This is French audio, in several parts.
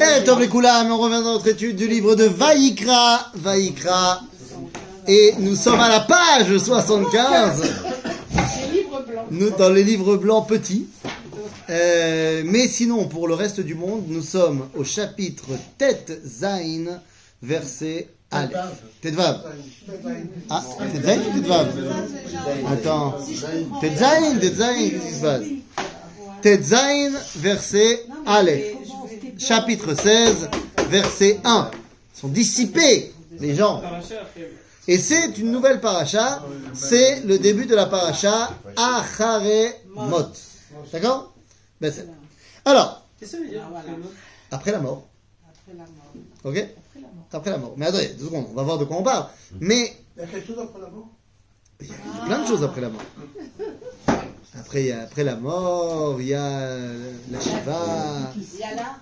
Eh, Tov les Koulam, on revient dans notre étude du livre de Vaïkra, Vaïkra, et nous sommes à la page 75, Les livres blancs. nous dans les livres blancs petits. Euh, mais sinon, pour le reste du monde, nous sommes au chapitre Tet Zain, verset Aleph. Tetvav. Ah, Tet Zain ou Tetvav Attends. Tet Zain, Tet Zain, qu'est-ce qui se passe Tet Zain, verset Aleph. Chapitre 16, verset 1. Ils sont dissipés, les gens. Et c'est une nouvelle paracha. C'est le début de la paracha Achare Mot. D'accord? Ben, Alors, Ah, après la mort. Après la mort. Ok? Après la mort. Après la mort. Mais attendez, deux secondes, on va voir de quoi on parle. Mais Il y a quelque chose après la mort? il y a plein de choses après la mort. Après, il y a, après la mort, il y a la Shiva,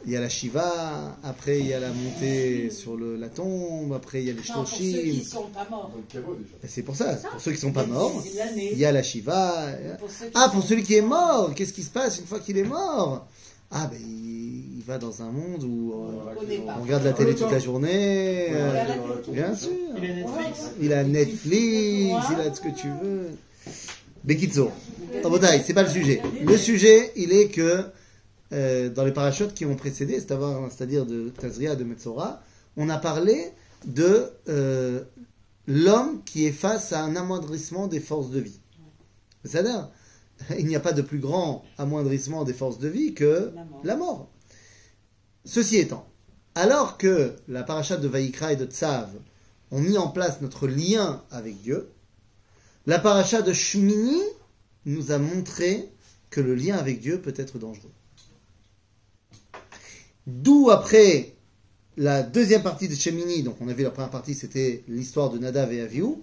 Il y a a la Shiva, après il y a la montée sur le, la tombe, après il y a les Non, pour ceux qui Shloshim. sont pas morts. Et C'est pour ça, pour ceux qui sont pas morts, il y a la Shiva. Ah, pour celui qui est mort, qu'est-ce qui se passe une fois qu'il est mort? Ah, ben il, il va dans un monde où euh, On regarde la télé toute la journée. euh, bien sûr. Il est Netflix. Il a Netflix, il a ce que tu veux. Bekitso. C'est pas le sujet. Le sujet, il est que euh, dans les parachutes qui ont précédé, c'est-à-dire c'est-à-dire de Tazria, de Metzora, on a parlé de euh, l'homme qui est face à un amoindrissement des forces de vie. C'est-à-dire, il n'y a pas de plus grand amoindrissement des forces de vie que La mort. la mort. Ceci étant, alors que la paracha de Vaïkra et de Tsav ont mis en place notre lien avec Dieu, la paracha de Shmini nous a montré que le lien avec Dieu peut être dangereux. D'où après la deuxième partie de Shemini, donc on a vu la première partie, c'était l'histoire de Nadav et Avihu.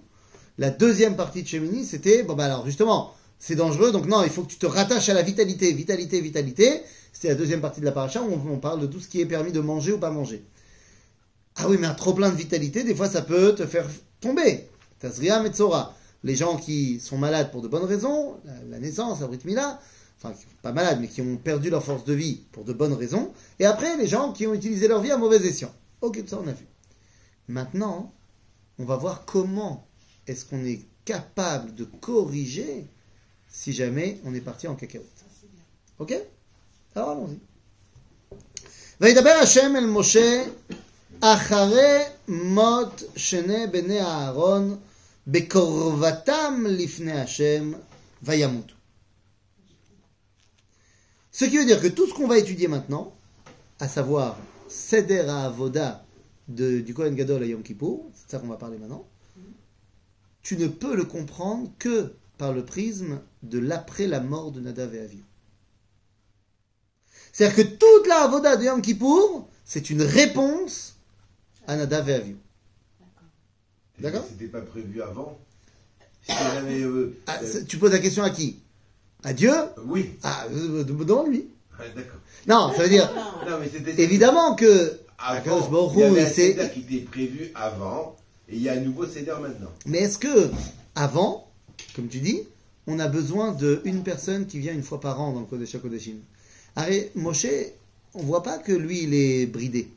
La deuxième partie de Shemini, c'était, bon bah alors justement, c'est dangereux, donc non, il faut que tu te rattaches à la vitalité, vitalité, vitalité. C'était la deuxième partie de la paracha où on, on parle de tout ce qui est permis de manger ou pas manger. Ah oui, mais un trop plein de vitalité, des fois ça peut te faire tomber. Tazria Metzora Les gens qui sont malades pour de bonnes raisons, la, la naissance, la Brit Mila, enfin pas malades, mais qui ont perdu leur force de vie pour de bonnes raisons. Et après, les gens qui ont utilisé leur vie à mauvais escient. Ok, tout ça on a vu. Maintenant, on va voir comment est-ce qu'on est capable de corriger si jamais on est parti en cacahuète. Ok Alors allons-y. וידבר השם אל משה אחרי מות שני בני אהרון Bekorvatam lifne Hashem. Ce qui veut dire que tout ce qu'on va étudier maintenant, à savoir Seder Avoda du Kohen Gadol à Yom Kippur, c'est ça qu'on va parler maintenant, tu ne peux le comprendre que par le prisme de l'après la mort de Nadav et C'est-à-dire que toute la Avoda de Yom Kippour, c'est une réponse à Nadav et Aviv. D'accord C'était pas prévu avant. Euh, Ah, euh, tu poses la question à qui? À Dieu? Oui, Ah, euh, demande-lui. Ouais, d'accord. Non, ça veut dire, Non, mais c'était évidemment que avant. Il y avait un CEDER qui était prévu avant, et il y a un nouveau CEDER maintenant. Mais est-ce que, avant, comme tu dis, on a besoin d'une personne qui vient une fois par an dans le Kodesh HaKodeshim? Arrête, Moshe, on voit pas que lui, il est bridé.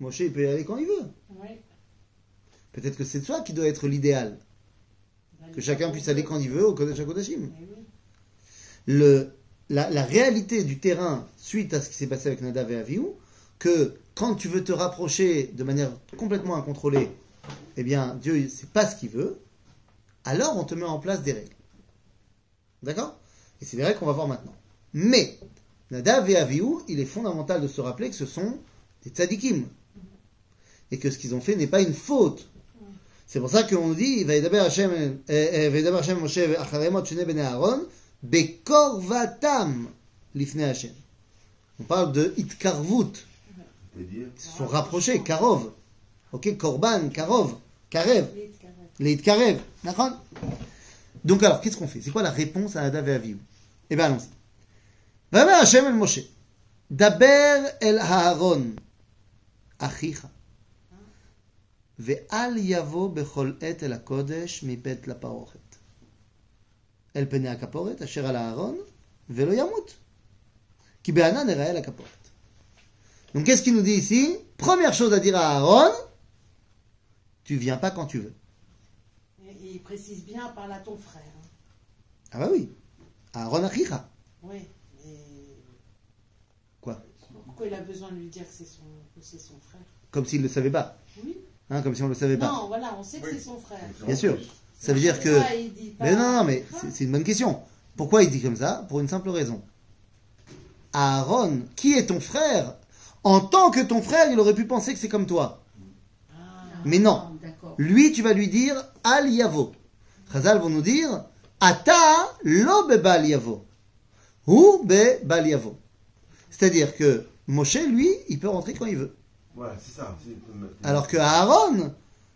Moshe, il peut y aller quand il veut. Oui. Peut-être que c'est toi qui doit être l'idéal. Que chacun puisse aller quand il veut au Kodesh. Eh. Le, la, la réalité du terrain, suite à ce qui s'est passé avec Nadav et Avihu, que quand tu veux te rapprocher de manière complètement incontrôlée, eh bien, Dieu, ne sait pas ce qu'il veut, alors on te met en place des règles. D'accord? Et c'est des règles qu'on va voir maintenant. Mais, Nadav et Avihu, il est fondamental de se rappeler que ce sont des tzadikim. Et que ce qu'ils ont fait n'est pas une faute. C'est pour ça qu'on dit, Vaïdaber Hashem, euh, euh, Vaïdaber Hashem Moshe Acharemot Shene Bene Aaron, Bekorvatam Lifne Hashem. On parle de Itkarvut. Ils se sont rapprochés, Karov. Ok, Korban, Karov, Karev, les Karev. D'accord? Donc alors, qu'est-ce qu'on fait? C'est quoi la réponse à Nadav et Avihu? Eh bien, allons-y. Vaïdaber Hashem El Moshe. Daber El Haaron. Achicha. Et la. El Donc qu'est-ce qu'il nous dit ici? Première chose à dire à Aaron, tu viens pas quand tu veux. Il précise bien, parle à ton frère. Hein. Ah bah oui. Aaron Achicha. Oui. Et... Quoi? Pourquoi il a besoin de lui dire que c'est son, frère? Comme s'il ne le savait pas. Hein, comme si on ne le savait pas. Non, voilà, on sait que Oui. c'est son frère. Bien sûr. Ça veut dire que... Pas- Mais non, non, mais c'est- c'est une bonne question. Pourquoi il dit comme ça? Pour une simple raison. Aaron, qui est ton frère? En tant que ton frère, il aurait pu penser que c'est comme toi. Ah, Mais non. D'accord. Lui, tu vas lui dire Al Yavo. Chazal vont nous dire Ata lo bebal Yavo. Ou be bal Yavo. C'est-à-dire que Moshe, lui, il peut rentrer quand il veut. Voilà, c'est ça. Alors que Aaron,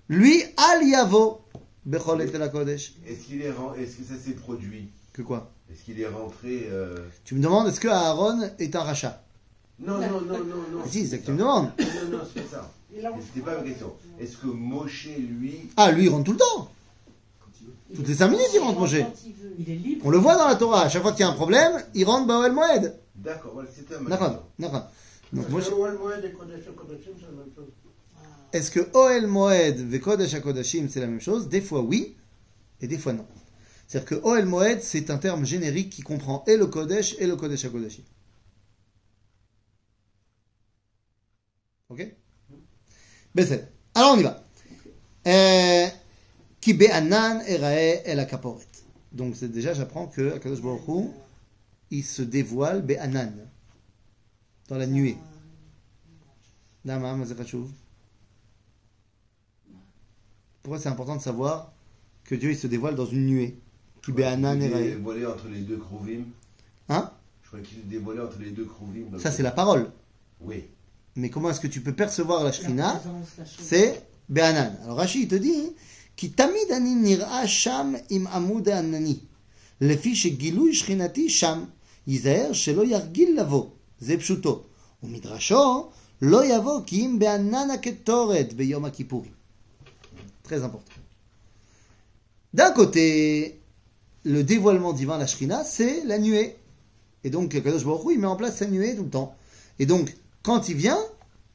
lui, Al Yavo. Bechol et la Kodesh. Est-ce qu'il est, est-ce que ça s'est produit? Que quoi? Est-ce qu'il est rentré euh, Tu me demandes est-ce que Aaron est un rachat? Non, non, non, non, non. Ah, Si, c'est pas que tu ça. me demandes. Non, non, c'est pas ça. C'était pas ma question. Est-ce que Moshe, lui, Ah, lui, il rentre tout le temps. Toutes les 5 minutes, il rentre, Moshe. Quand il veut. Il est libre. On le voit dans la Torah. À chaque fois qu'il y a un problème, il rentre Baal Moed. d'accord, voilà, c'était ma D'accord, question. d'accord. Donc, Parce Moshe- que Oel Moed et Kodesh Kodashim, c'est la même chose. Est-ce que Oel Moed ve Kodesh HaKodashim c'est la même chose? Des fois oui, et des fois non. C'est-à-dire que Oel Moed c'est un terme générique qui comprend et le Kodesh et le Kodesh HaKodashim. Ok? Alors on y va. Euh, Ki be'anan erae el akaporet. Donc c'est déjà j'apprends que Akadosh Baruch Hu, il se dévoile be'anan dans la nuée. Pourquoi c'est important de savoir que Dieu il se dévoile dans une nuée Qui ouais, est dévoilé entre les deux Krovim. Hein? Je crois qu'il est dévoilé entre les deux Krovim. Ça, c'est la parole. Oui. Mais comment est-ce que tu peux percevoir la Shrina C'est Be'anan. Alors Rashi, il te dit hein, Ki tamid nir'a sham im amud anani. Lefi shegilui shrinati sham. Yizaher shelo yargil lavo. Zepshuto. Midrasho, lo yavo kim be'anana ketoret beyom. Très important. D'un côté, le dévoilement divin, la Shrina, c'est la nuée. Et donc, Kadosh Baruch il met en place sa nuée tout le temps. Et donc, quand il vient,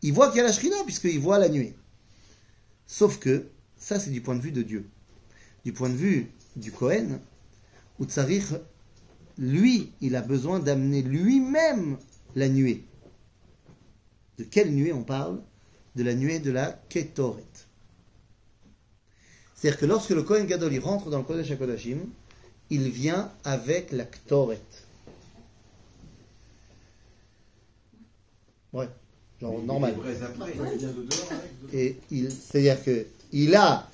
il voit qu'il y a la Shrina, puisqu'il voit la nuée. Sauf que, ça c'est du point de vue de Dieu. Du point de vue du Kohen, Utsarich, lui, il a besoin d'amener lui-même la nuée. De quelle nuée on parle? De la nuée de la Ketoret. C'est-à-dire que lorsque le Kohen Gadol rentre dans le Kodesh HaKodashim, il vient avec la Ktoret. Ouais, genre Mais normal. Il. Et il, c'est-à-dire que il a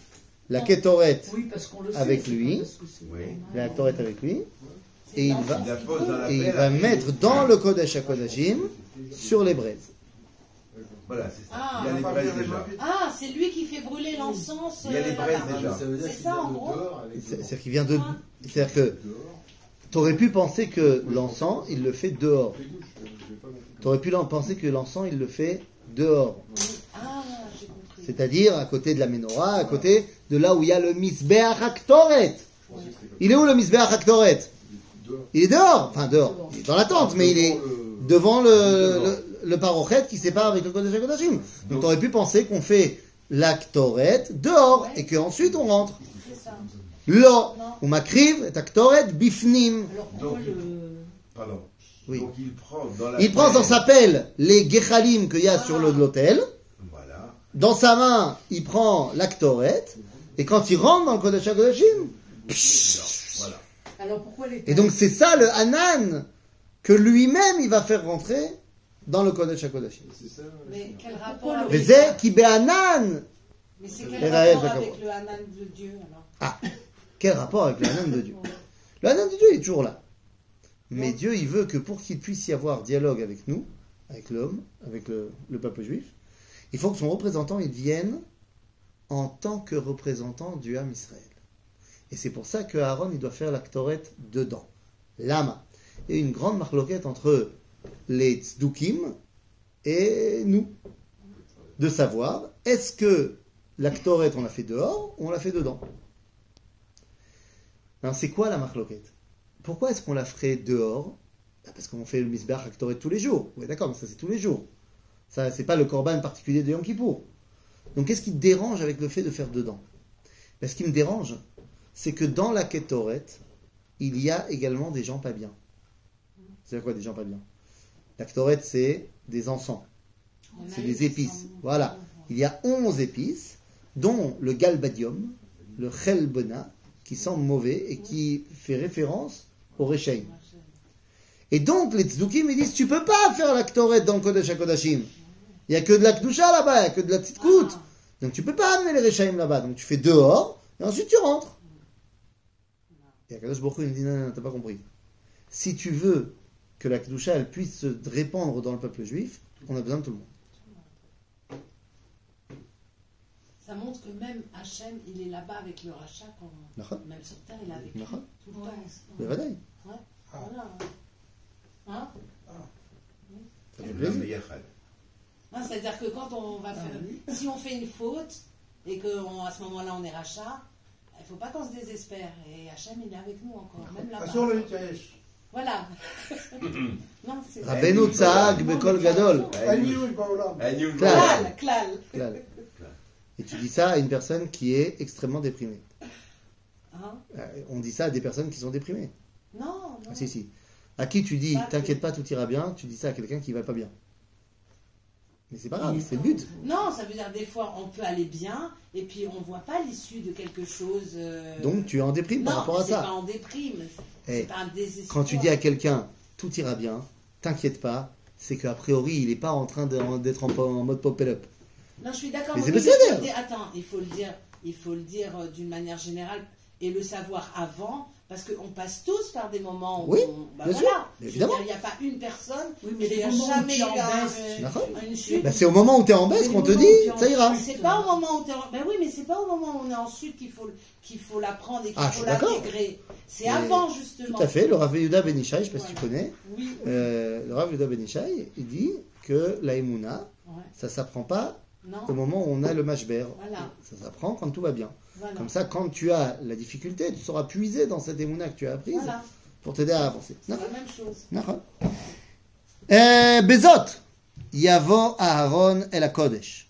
la Ketoret, Oui, parce qu'on le sait. Avec lui. Oui. la Ketoret avec lui, et il va, et il mettre dans le Kodesh HaKodashim sur les braises. Voilà, c'est ça. Ah, il y a les braises déjà. Ah, c'est lui qui fait brûler l'encens. Il y a les euh, braises déjà. Ça veut dire C'est ça, en gros C'est-à-dire qu'il vient de, c'est-à-dire que t'aurais pu penser que l'encens, il le fait dehors. T'aurais pu penser que l'encens, il le fait dehors. Ah, j'ai compris. C'est-à-dire à côté de la menorah, à côté de là où il y a le misbeach haktoret. Il est où le misbeach haktoret Il est dehors, enfin dehors, il est dans la tente, mais il est devant le, le, le parochet qui sépare avec le Kodesh HaKodashim. Donc t'aurais pu penser qu'on fait l'actoret dehors et qu'ensuite on rentre. Lo, ou makriv et aktoret bifnim. Donc- le. Pardon. Oui. Donc il prend dans la Il prend dans sa pelle les gechalim qu'il y a sur le- l'autel. Voilà. Dans sa main, il prend l'actoret. Et quand il rentre dans le Kodesh HaKodashim, Voilà. Alors pourquoi les. Et donc c'est ça le Hanan que lui-même il va faire rentrer dans le Kodesh HaKodashim. C'est ça. Mais quel rapport avec... Ki be'anan. Mais c'est quel rapport avec le Hanan de Dieu alors Ah, quel rapport avec le Hanan de Dieu Le Hanan de Dieu est toujours là. Mais Dieu, il veut que pour qu'il puisse y avoir dialogue avec nous, avec l'homme, avec le, le peuple juif, il faut que son représentant, il vienne en tant que représentant du Ham Israël. Et c'est pour ça que Aaron, il doit faire l'actoret dedans. Lama. A une grande marloquette entre les tzdukim et nous. De savoir, est-ce que l'actoret, on l'a fait dehors ou on l'a fait dedans? Alors, c'est quoi la marloquette? Pourquoi est-ce qu'on la ferait dehors? Bah, Parce qu'on fait le misbeh Haktoret tous les jours. Oui, d'accord, mais ça c'est tous les jours. Ça, c'est pas le korban particulier de Yom Kippour. Donc qu'est-ce qui te dérange avec le fait de faire dedans? Ben, Ce qui me dérange, c'est que dans la Ketoret, il y a également des gens pas bien. C'est quoi des gens pas bien? La Ketoret, c'est des encens. C'est des épices. Voilà. Il y a 11 épices, dont le galbadium, le chelbona, qui sent mauvais et qui fait référence au rechaim. Et donc, les tzdukim, ils disent, tu peux pas faire la ktoret dans le Kodesh HaKodashim. Il y a que de la kdusha là-bas, il y a que de la petite coute. Ah. Donc, tu peux pas amener les rechaim là-bas. Donc, tu fais dehors, et ensuite tu rentres. Et Akadosh Baruch Hu, il dit, non, non, non, t'as pas compris. Si tu veux que la kdusha, elle puisse se répandre dans le peuple juif, on a besoin de tout le monde. Ça montre que même Hachem, il est là-bas avec le rachat, quand... Même sur terre, il est avec lui tout le temps. Bevadaï. Voilà. Hein? Ça fait L'homme plaisir. Yechad. Hein, C'est-à-dire que quand on va faire, si on fait une faute et qu'à ce moment-là on est rachat, il ne faut pas qu'on se désespère. Et Hachem, il est avec nous encore. Même là voilà. non, c'est Rabbeinu Tsahag Bekol Gadol. Klal. Klal. Et tu dis ça à une personne qui est extrêmement déprimée. Ah. Euh, on dit ça à des personnes qui sont déprimées. Non. non. Ah, si, si. À qui tu dis, t'inquiète pas, tout ira bien, tu dis ça à quelqu'un qui ne va pas bien. Mais c'est pas grave, c'est le but. Non, ça veut dire des fois on peut aller bien et puis on voit pas l'issue de quelque chose. euh, Donc tu es en déprime non, par rapport à c'est pas ça. en déprime. Eh, C'est pas un désespoir. Quand tu dis à quelqu'un, tout ira bien, t'inquiète pas, c'est qu'a priori, il est pas en train d'être en, en mode pop-up. Non, je suis d'accord. Mais c'est mais dire- Attends, il faut le dire, il faut le dire euh, d'une manière générale et le savoir avant, parce qu'on passe tous par des moments où Oui, on, bah bien voilà. sûr, évidemment. Il n'y a pas une personne Oui, mais qui des a moments où jamais eu en un- une chute. Bah, c'est au moment où tu es en baisse qu'on te dit, ça ira. C'est pas au moment où tu es en... Ben oui, mais c'est pas au moment où on est en chute qu'il faut, qu'il faut l'apprendre et qu'il Ah, je faut suis d'accord. l'intégrer. C'est avant, justement. Tout à fait, le Rav Yehuda Benishai, je sais pas si tu connais, Oui. euh, le Rav Yehuda Benishai, il dit que la Emouna, Ouais. ça s'apprend pas au moment où on a le mashber. Voilà. Ça s'apprend quand tout va bien. Comme ça, quand tu as la difficulté, tu sauras puiser dans cette démouna que tu as apprise pour t'aider à avancer. C'est la même chose. Euh, Bezot, Yavo Aaron El Akodesh.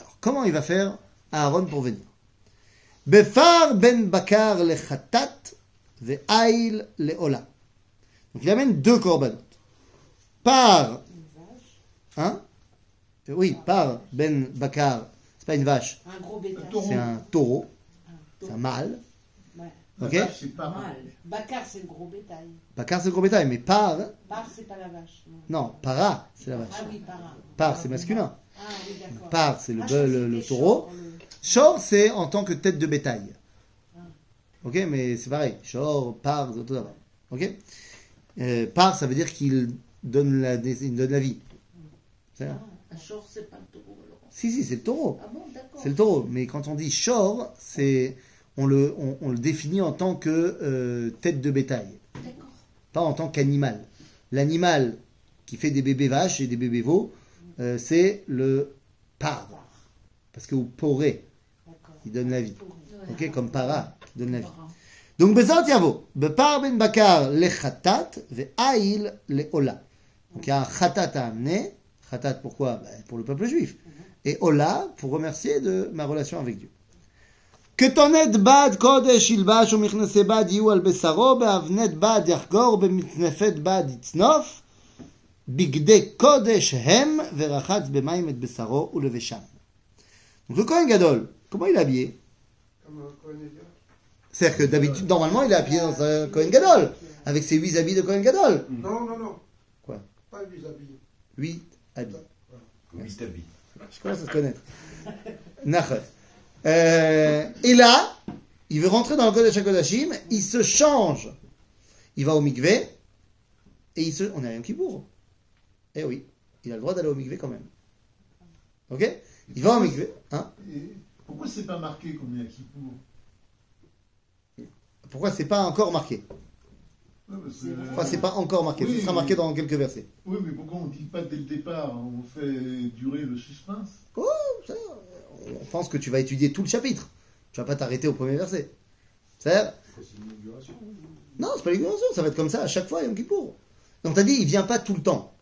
Alors, comment il va faire Aaron pour venir Befar ben Bakar le Khatat ve Ail le Ola. Donc il amène deux corbanotes. Par. Hein oui, par ben Bakar, c'est pas une vache, Un gros bétail. c'est un taureau, c'est un mâle. Ouais. Ok vache, c'est pas mal. Bakar, c'est le gros bétail. Bakar c'est le gros bétail, mais par, Par, c'est pas la vache. non. non, para, c'est la Ah vache. oui, para. Par, c'est masculin. Ah oui, d'accord. Par, c'est le, Ah, bœuf, le, taureau. Shor, c'est en tant que tête de bétail. Ah. Ok, mais c'est pareil. Shor, par, c'est tout d'abord. Ok Euh, Par, ça veut dire qu'il donne la, il donne la vie. C'est ça? Un short, c'est pas le taureau, alors. Si, si, c'est le taureau. Ah bon, d'accord. C'est le taureau. Mais quand on dit shor, c'est, on le, on, on le définit en tant que euh, tête de bétail, D'accord. pas en tant qu'animal. L'animal qui fait des bébés vaches et des bébés veaux, euh, c'est le par. Parce que ou poré, il donne la vie. Ok, comme para, qui donne la vie. Donc, Bezat Yavo, Bepar ben Bakar le Khatat, ve Aïl le Ola. Donc, il y a un Khatat à amener. Khatat, pourquoi Ben, Pour le peuple juif. Et Ola, pour remercier de ma relation avec Dieu. כתונת בד קודש ילבש ומכנסי בד יהיו על בשרו, באבנת בד יחגור, במצנפת בד יצנוף, בגדי קודש הם, ורחץ במים את בשרו ולבשם. Donc le Kohen Gadol, comment il est habillé Comme un Kohen Gadol. C'est-à-dire que d'habitude, normalement, il est habillé dans un Kohen Gadol, avec ses huit habits de Kohen Gadol. Non, non, non. Quoi Pas vis-à-vis. Huit habits. Huit Habits. Je commence à se connaître. Euh, et là, il veut rentrer dans le Kodesh HaKodashim, il se change. Il va au mikvé, et il se... On est à Yom Kippour. Eh oui, il a le droit d'aller au mikvé quand même. Ok? Il va au mikvé. Hein? pourquoi c'est pas marqué comme il y a Kippour? Pourquoi c'est pas encore marqué? Pourquoi c'est pas encore marqué Oui, Ce sera marqué dans quelques versets. Oui, mais pourquoi on ne dit pas dès le départ On fait durer le suspense? Oh, ça, on pense que tu vas étudier tout le chapitre. Tu vas pas t'arrêter au premier verset. C'est Non, c'est pas l'inauguration. Ça va être comme ça à chaque fois, Yom Kippour. Donc t'as dit, il vient pas tout le temps.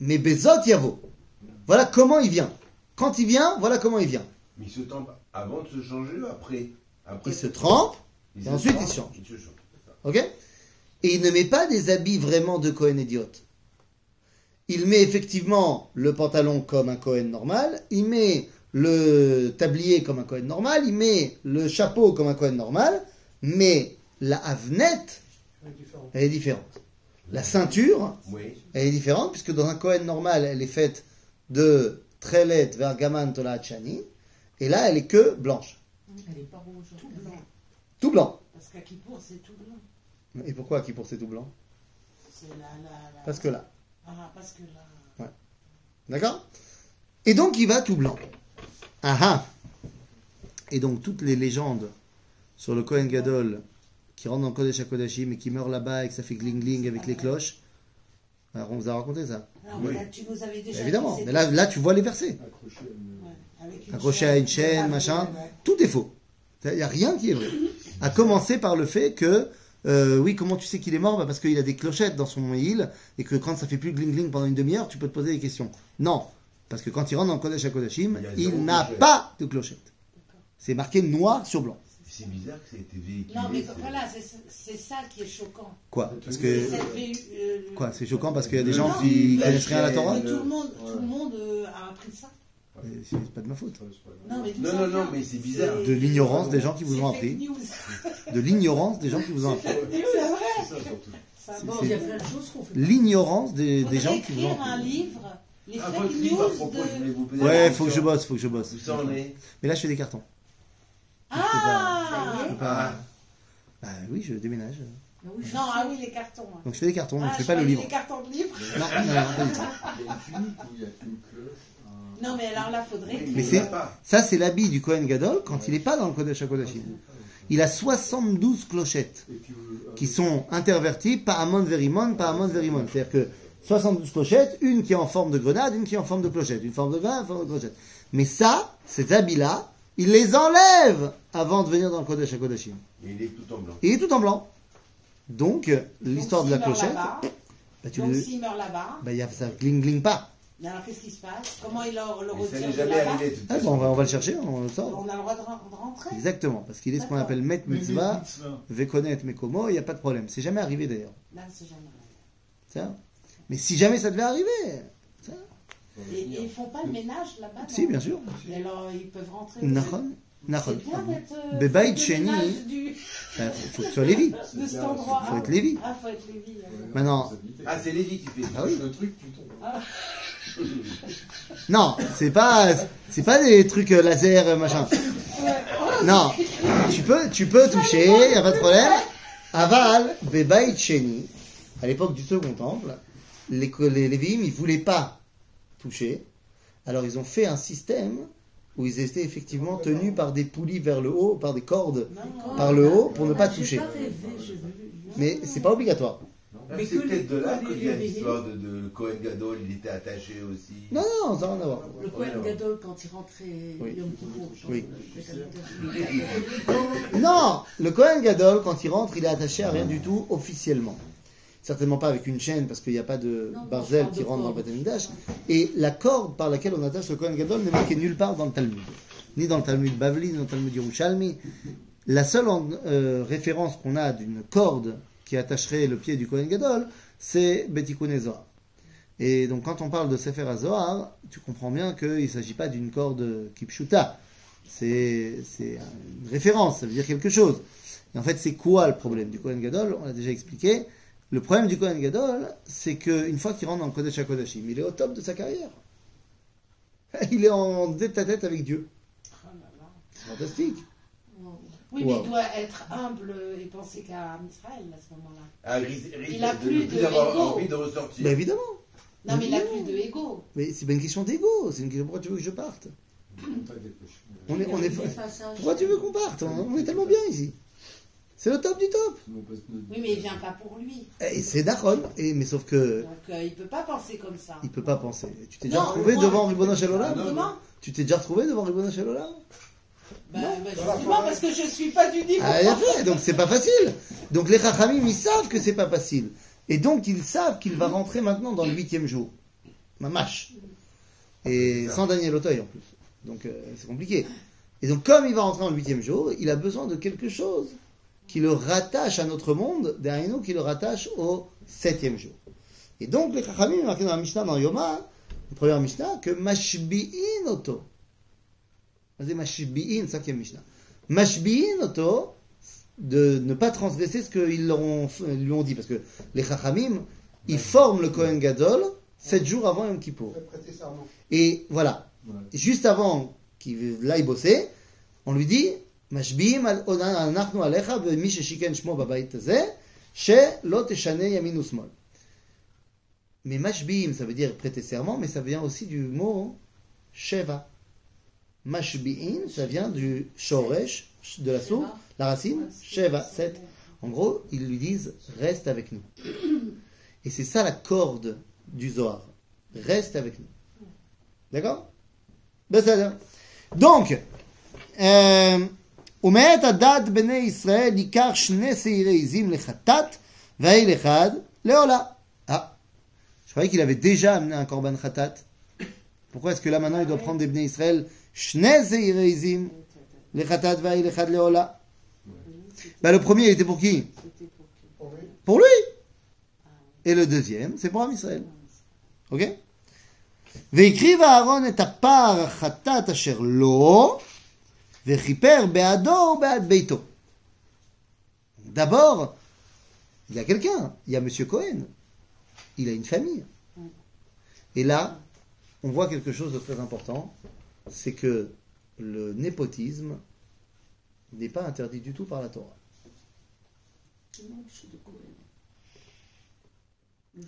Mais Bezot Yavo. Voilà comment il vient. Quand il vient, voilà comment il vient. Mais il se trempe avant de se changer après Après, Il se trempe, il et se ensuite, trempe, il change. Il se change. ok? Et il ne met pas des habits vraiment de Cohen idiot. Il met effectivement le pantalon comme un Cohen normal, il met le tablier comme un Cohen normal, il met le chapeau comme un Cohen normal, mais la avenette, elle est différente. La ceinture, Oui. elle est différente, puisque dans un Cohen normal, elle est faite de Trelet vers Gaman Tola Chani, et là, elle est que blanche. Elle est pas rouge. Tout blanc. Tout blanc. Parce qu'à Kippour, c'est tout blanc. Et pourquoi qui pour c'est tout blanc C'est la, la, la... Parce que là. Ah, parce que là... D'accord? Et donc il va tout blanc. Ah ah Et donc toutes les légendes sur le Kohen Gadol qui rentre dans le Kodesh HaKodashim et qui meurt là-bas et que ça fait gling gling avec les cloches. Alors on vous a raconté ça. Alors, Oui. mais là, tu nous avais déjà Évidemment. Mais là, là tu vois les versets. Accroché à une- Ouais, avec une Accroché à une chaîne, machin. Tout est faux. Il n'y a rien qui est vrai. À commencer par le fait que, euh, oui, comment tu sais qu'il est mort? Bah, Parce qu'il a des clochettes dans son île et que quand ça fait plus gling gling pendant une demi-heure, tu peux te poser des questions. Non, parce que quand il rentre dans le Kodesh y a il n'a pas de clochette. C'est marqué noir sur blanc. C'est bizarre que ça ait été véhiculé. Non, mais voilà, c'est ça qui est choquant. Quoi? Parce C'est que euh, quoi C'est choquant parce qu'il y a des gens Non, qui connaissent rien à la Torah? que tout le monde, Ouais. tout le monde euh, a appris ça. C'est pas de ma faute. Non, mais Non, non, non, mais c'est bizarre. De l'ignorance des gens qui vous ont appris. De l'ignorance des gens qui vous ont appris. C'est vrai. C'est ça surtout. Ça C'est- bon, Il y a plein de choses qu'on fait. pas. L'ignorance des, des gens qui vous ont écrire un appris. livre, les Ah, fake livre news de... Ouais, faut que je bosse, faut que je bosse. Mais là, je fais des cartons. Ah Je peux pas- Bah oui, je déménage. Ah oui, Non, ah oui, les cartons. Donc je fais des cartons, donc Ah, je fais pas le livre. les cartons de livres. Non, non, non, pas du tout. Il y a une cloche. Non, mais alors là, faudrait. Mais c'est-. Ça, c'est l'habit du Kohen Gadol quand il n'est pas dans le Kodesh HaKodashim. Il a 72 clochettes puis, euh, qui sont interverties par Amon Verimon, par Amon Verimon. C'est-à-dire que 72 clochettes, une qui est en forme de grenade, une qui est en forme de clochette, une forme de grenade, une forme de clochette. Mais ça, ces habits-là, il les enlève avant de venir dans le Kodesh HaKodashim. Et il est tout en blanc. Il est tout en blanc. Donc, l'histoire de la clochette, bah, tu Donc, le- s'il meurt là-bas, bah, il y a, ça gling gling pas. Mais alors qu'est-ce qui se passe? Comment il le, le Et ça retire n'est jamais arrivé Ah, bon, on, va, on va le chercher, on le sort. On a le droit de, ren- de rentrer? Exactement, parce qu'il est ce qu'on appelle Met Mitzvah. Vekonet Mekomo, il n'y a pas de problème. C'est jamais arrivé d'ailleurs. Là, c'est jamais arrivé. Ça. Mais si jamais ça devait arriver, ça. Et, et ils font pas le ménage là-bas Si, non? bien sûr. Et alors, ils peuvent rentrer. Nachon, Nachon. C'est bien d'être. euh, Bah, faut, que tu sois Lévi. de cet endroit. Faut être Lévi. Ah, faut être Lévi. hein. Maintenant-. Ah, c'est Lévi qui fait. Ah oui. Le truc, tu tombes. Non, c'est pas, c'est pas des trucs euh, laser, euh, machin. Non, tu peux, tu peux toucher, y a pas de problème. Aval, Bebaït Sheni, à l'époque du second temple, les, les Lévi'im, ils voulaient pas toucher. Alors ils ont fait un système où ils étaient effectivement tenus par des poulies vers le haut, par des cordes Non, par le haut pour ne pas toucher. Mais c'est pas obligatoire. Mais C'est peut-être de là que vient l'histoire de, Cohen Gadol, il était attaché aussi. Non, non, ça n'a rien à voir. Le Kohen Gadol, quand il rentrait Oui. Yom Kippour, Oui. il Non, le Kohen Gadol, quand il rentre, il est attaché à rien du tout officiellement. Certainement pas avec une chaîne, parce qu'il n'y a pas de Non, barzel qui de rentre dans le. Beth. Et la corde par laquelle on attache le Kohen Gadol n'est marquée nulle part dans le Talmud. Ni dans le Talmud Bavli, ni dans le Talmud Yerushalmi. La seule euh, référence qu'on a d'une corde qui attacherait le pied du Kohen Gadol, c'est Betikun Zohar. Et donc quand on parle de Sefer HaZohar, tu comprends bien qu'il ne s'agit pas d'une corde kipshuta. C'est une référence, ça veut dire quelque chose. Et en fait, c'est quoi le problème du Kohen Gadol? On l'a déjà expliqué. Le problème du Kohen Gadol, c'est qu'une fois qu'il rentre dans le Kodesh HaKodashim, il est au top de sa carrière. Il est en tête à tête avec Dieu. C'est fantastique. Oui, mais Wow. il doit être humble et penser qu'à Israël à ce moment-là. Ah, Il a de plus plus de avoir ego. envie de ressortir. Ben évidemment. Non, mais il a Non. plus de ego. Mais c'est pas une question d'ego. C'est une question pourquoi tu veux que je parte? On est, on. Pourquoi tu veux qu'on parte on, on est tellement bien ici. C'est le top du top. Oui, mais il vient pas pour lui. Et c'est Daron. Et mais sauf que Donc, euh, il peut pas penser comme ça. il peut pas penser. Tu t'es déjà retrouvé devant Ribono Shalolam Comment? Tu t'es déjà retrouvé devant Ribono Shalolam Ben, ben, justement, parce que je suis pas du niveau. Ah, après, donc c'est pas facile. Donc les Chachamim, ils savent que c'est pas facile. Et donc, ils savent qu'il va rentrer maintenant dans le huitième jour. Mamash. Et sans Daniel Auteuil en plus. Donc, euh, c'est compliqué. Et donc, comme il va rentrer dans le huitième jour, il a besoin de quelque chose qui le rattache à notre monde, derrière nous, qui le rattache au septième jour. Et donc, les Chachamim, marqué dans la Mishnah, dans Yoma, la première Mishnah, que Mashbi'in Oto. C'est Mashbi'in, cinquième Mishnah. Mashbi'in Oto, de ne pas transgresser ce qu'ils leur ont- lui ont dit. Parce que les Chachamim, ils forment le Kohen Gadol sept jours avant Yom Kippour. Fait prêter serment. Et voilà, Ouais. juste avant qu'il aille bosser, on lui dit משביעים על- אנחנו עליך במי ששיכן שמו בבית הזה, שלא תשנה ימין ושמאל. Mais mashbiim, ça veut dire prêter serment, mais ça vient aussi du mot sheva. Mashbi'in, ça vient du shoresh, de la soupe, la racine, sheva, sept. En gros, ils lui disent reste avec nous. Et c'est ça la corde du Zohar. Reste avec nous. D'accord בסדר. Donc, euh, ומעת הדת בני ישראל ייקח שני שעירי עזים לחטאת והעיל אחד לעולה. Ah, je croyais qu'il avait déjà amené un korban khatat. Pourquoi est-ce que là maintenant il doit prendre des bnei Israël שני שעירי עזים לחטאת והעיל אחד לעולה bah, Le premier il était pour qui C'était pour qui Pour lui. Pour lui Et le deuxième, c'est pour Am Israël. Ok והקריב אהרון את הפר החטאת אשר לו, וכיפר בעדו ובעד ביתו. D'abord, il y a quelqu'un, il y a Monsieur Cohen. Il a une famille. Et là, on voit quelque chose de très important, c'est que le népotisme n'est pas interdit du tout par la Torah.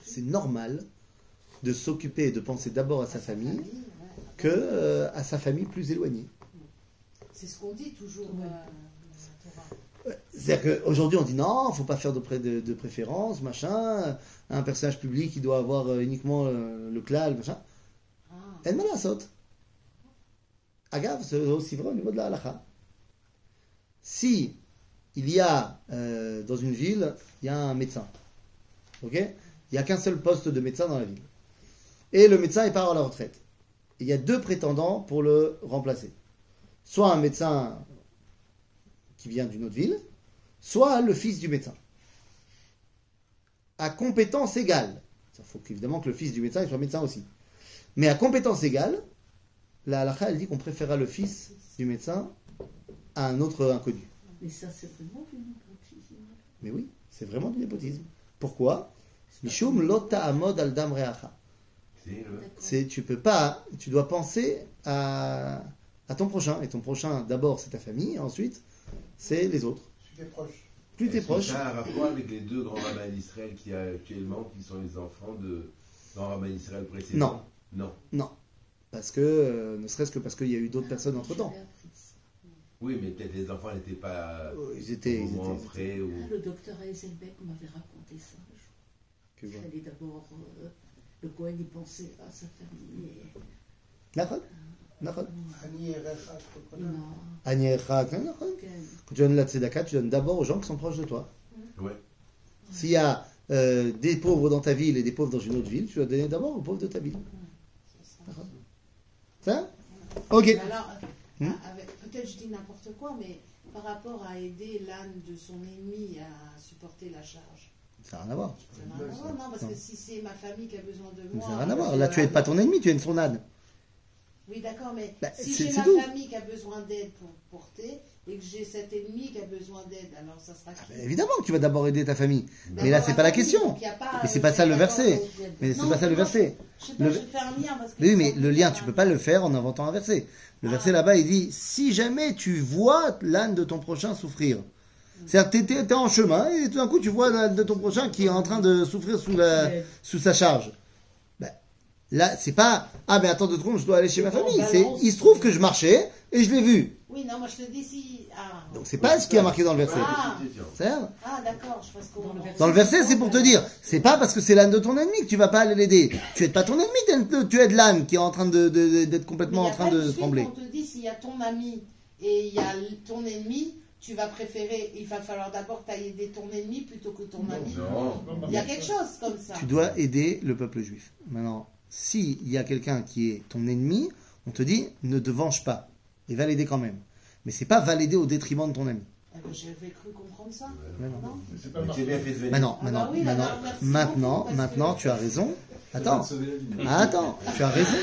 C'est normal de s'occuper et de penser d'abord à sa famille que euh, à sa famille plus éloignée. C'est ce qu'on dit toujours. Euh, dans la Torah. C'est-à-dire qu'aujourd'hui on dit non, faut pas faire de, pré- de, de préférence, machin. Un personnage public il doit avoir euh, uniquement euh, le clal, machin. Ah, En ma lasot. Agave, c'est aussi vrai au niveau de la halakha. Si il y a euh, dans une ville, il y a un médecin, Il n'y a qu'un seul poste de médecin dans la ville. Et le médecin il part à la retraite. Il y a deux prétendants pour le remplacer. Soit un médecin qui vient d'une autre ville, soit le fils du médecin. À compétence égale. Il faut évidemment que le fils du médecin soit médecin aussi. Mais à compétence égale, la halakha, elle dit qu'on préférera le fils du médecin à un autre inconnu. Mais ça, c'est vraiment du népotisme. Mais oui, c'est vraiment du népotisme. Pourquoi Mishum lota amod al dam reacha. C'est tu peux pas, tu dois penser à, à ton prochain. Et ton prochain, d'abord, c'est ta famille, et ensuite, c'est les autres. Si t'es proche. Plus t'es Est-ce que proche. Ça a un rapport avec les deux grands rabbins d'Israël qui a actuellement, qui sont les enfants de grands rabbins d'Israël précédents? Non. Non. Parce que, euh, ne serait-ce que parce qu'il y a eu d'autres personnes entre temps. Oui, mais peut-être les enfants n'étaient pas Ils étaient. au ils étaient- près ou. Ah, le docteur Heiselbeck m'avait raconté ça. un jour. que fallait d'abord. euh, le Cohen, il pensait à sa famille. Nachon. Ken. Quand tu donnes la tzedaka, tu donnes d'abord aux gens qui sont proches de toi. Ouais. S'il y a euh, des pauvres dans ta ville et des pauvres dans une autre ville, tu dois donner d'abord aux pauvres de ta ville. Ça. Ça Ok. Alors, euh, Hmm. avec- peut-être je dis n'importe quoi, mais par rapport à aider l'âne de son ennemi à supporter la charge. Ça n'a rien à voir. Ça n'a rien à voir, non, parce Non. que si c'est ma famille qui a besoin de Ça moi. n'a rien à euh, voir. Là, tu aides pas ton ennemi, tu aides son âne. Oui, d'accord, mais Bah, si c'est- j'ai ma tout. famille qui a besoin d'aide pour porter et que j'ai cet ennemi qui a besoin d'aide, alors ça sera qui Bah, évidemment que tu vas d'abord aider ta famille. D'abord Mais là, c'est pas la question. pas, Mais c'est pas ça le verset. Mais c'est pas ça le verset. Je sais pas, Le- je fais un lien parce que Oui, mais le lien, tu peux pas le faire en inventant un verset. Le verset là-bas, il dit si jamais tu vois l'âne de ton prochain souffrir. C'est-à-dire que t'es- t'es en chemin et tout d'un coup tu vois l'âne de ton prochain qui est en train de souffrir sous, la, sous sa charge. Ben, là, c'est pas ah ben attends deux secondes, je dois aller chez ma famille. C'est il se trouve que je marchais et je l'ai vu. Oui, non, moi je te dis si. Ah, Donc c'est pas ce qui a marqué dans le verset. Ah. Ah d'accord, je pense qu'on. Dans le verset. Dans le verset, c'est pour te dire, c'est pas parce que c'est l'âne de ton ennemi que tu vas pas aller l'aider. Tu aides pas ton ennemi, tu aides l'âne qui est en train de, de- d'être complètement en train de trembler. On te dit s'il y a ton ami et il y a ton ennemi, tu vas préférer, il va falloir d'abord que tu ailles aider ton ennemi plutôt que ton ami. Non. Il y a quelque chose comme ça. Tu dois aider le peuple juif. Maintenant, s'il y a quelqu'un qui est ton ennemi, on te dit ne te venge pas et va l'aider quand même. Mais c'est pas va l'aider au détriment de ton ami. Ben, J'avais cru comprendre ça. Mais non. Non Mais pas Mais. Maintenant, Ah bah maintenant, oui, là, maintenant, là, merci maintenant, beaucoup, parce maintenant, que- tu as raison. Attends, vie. attends, tu as raison.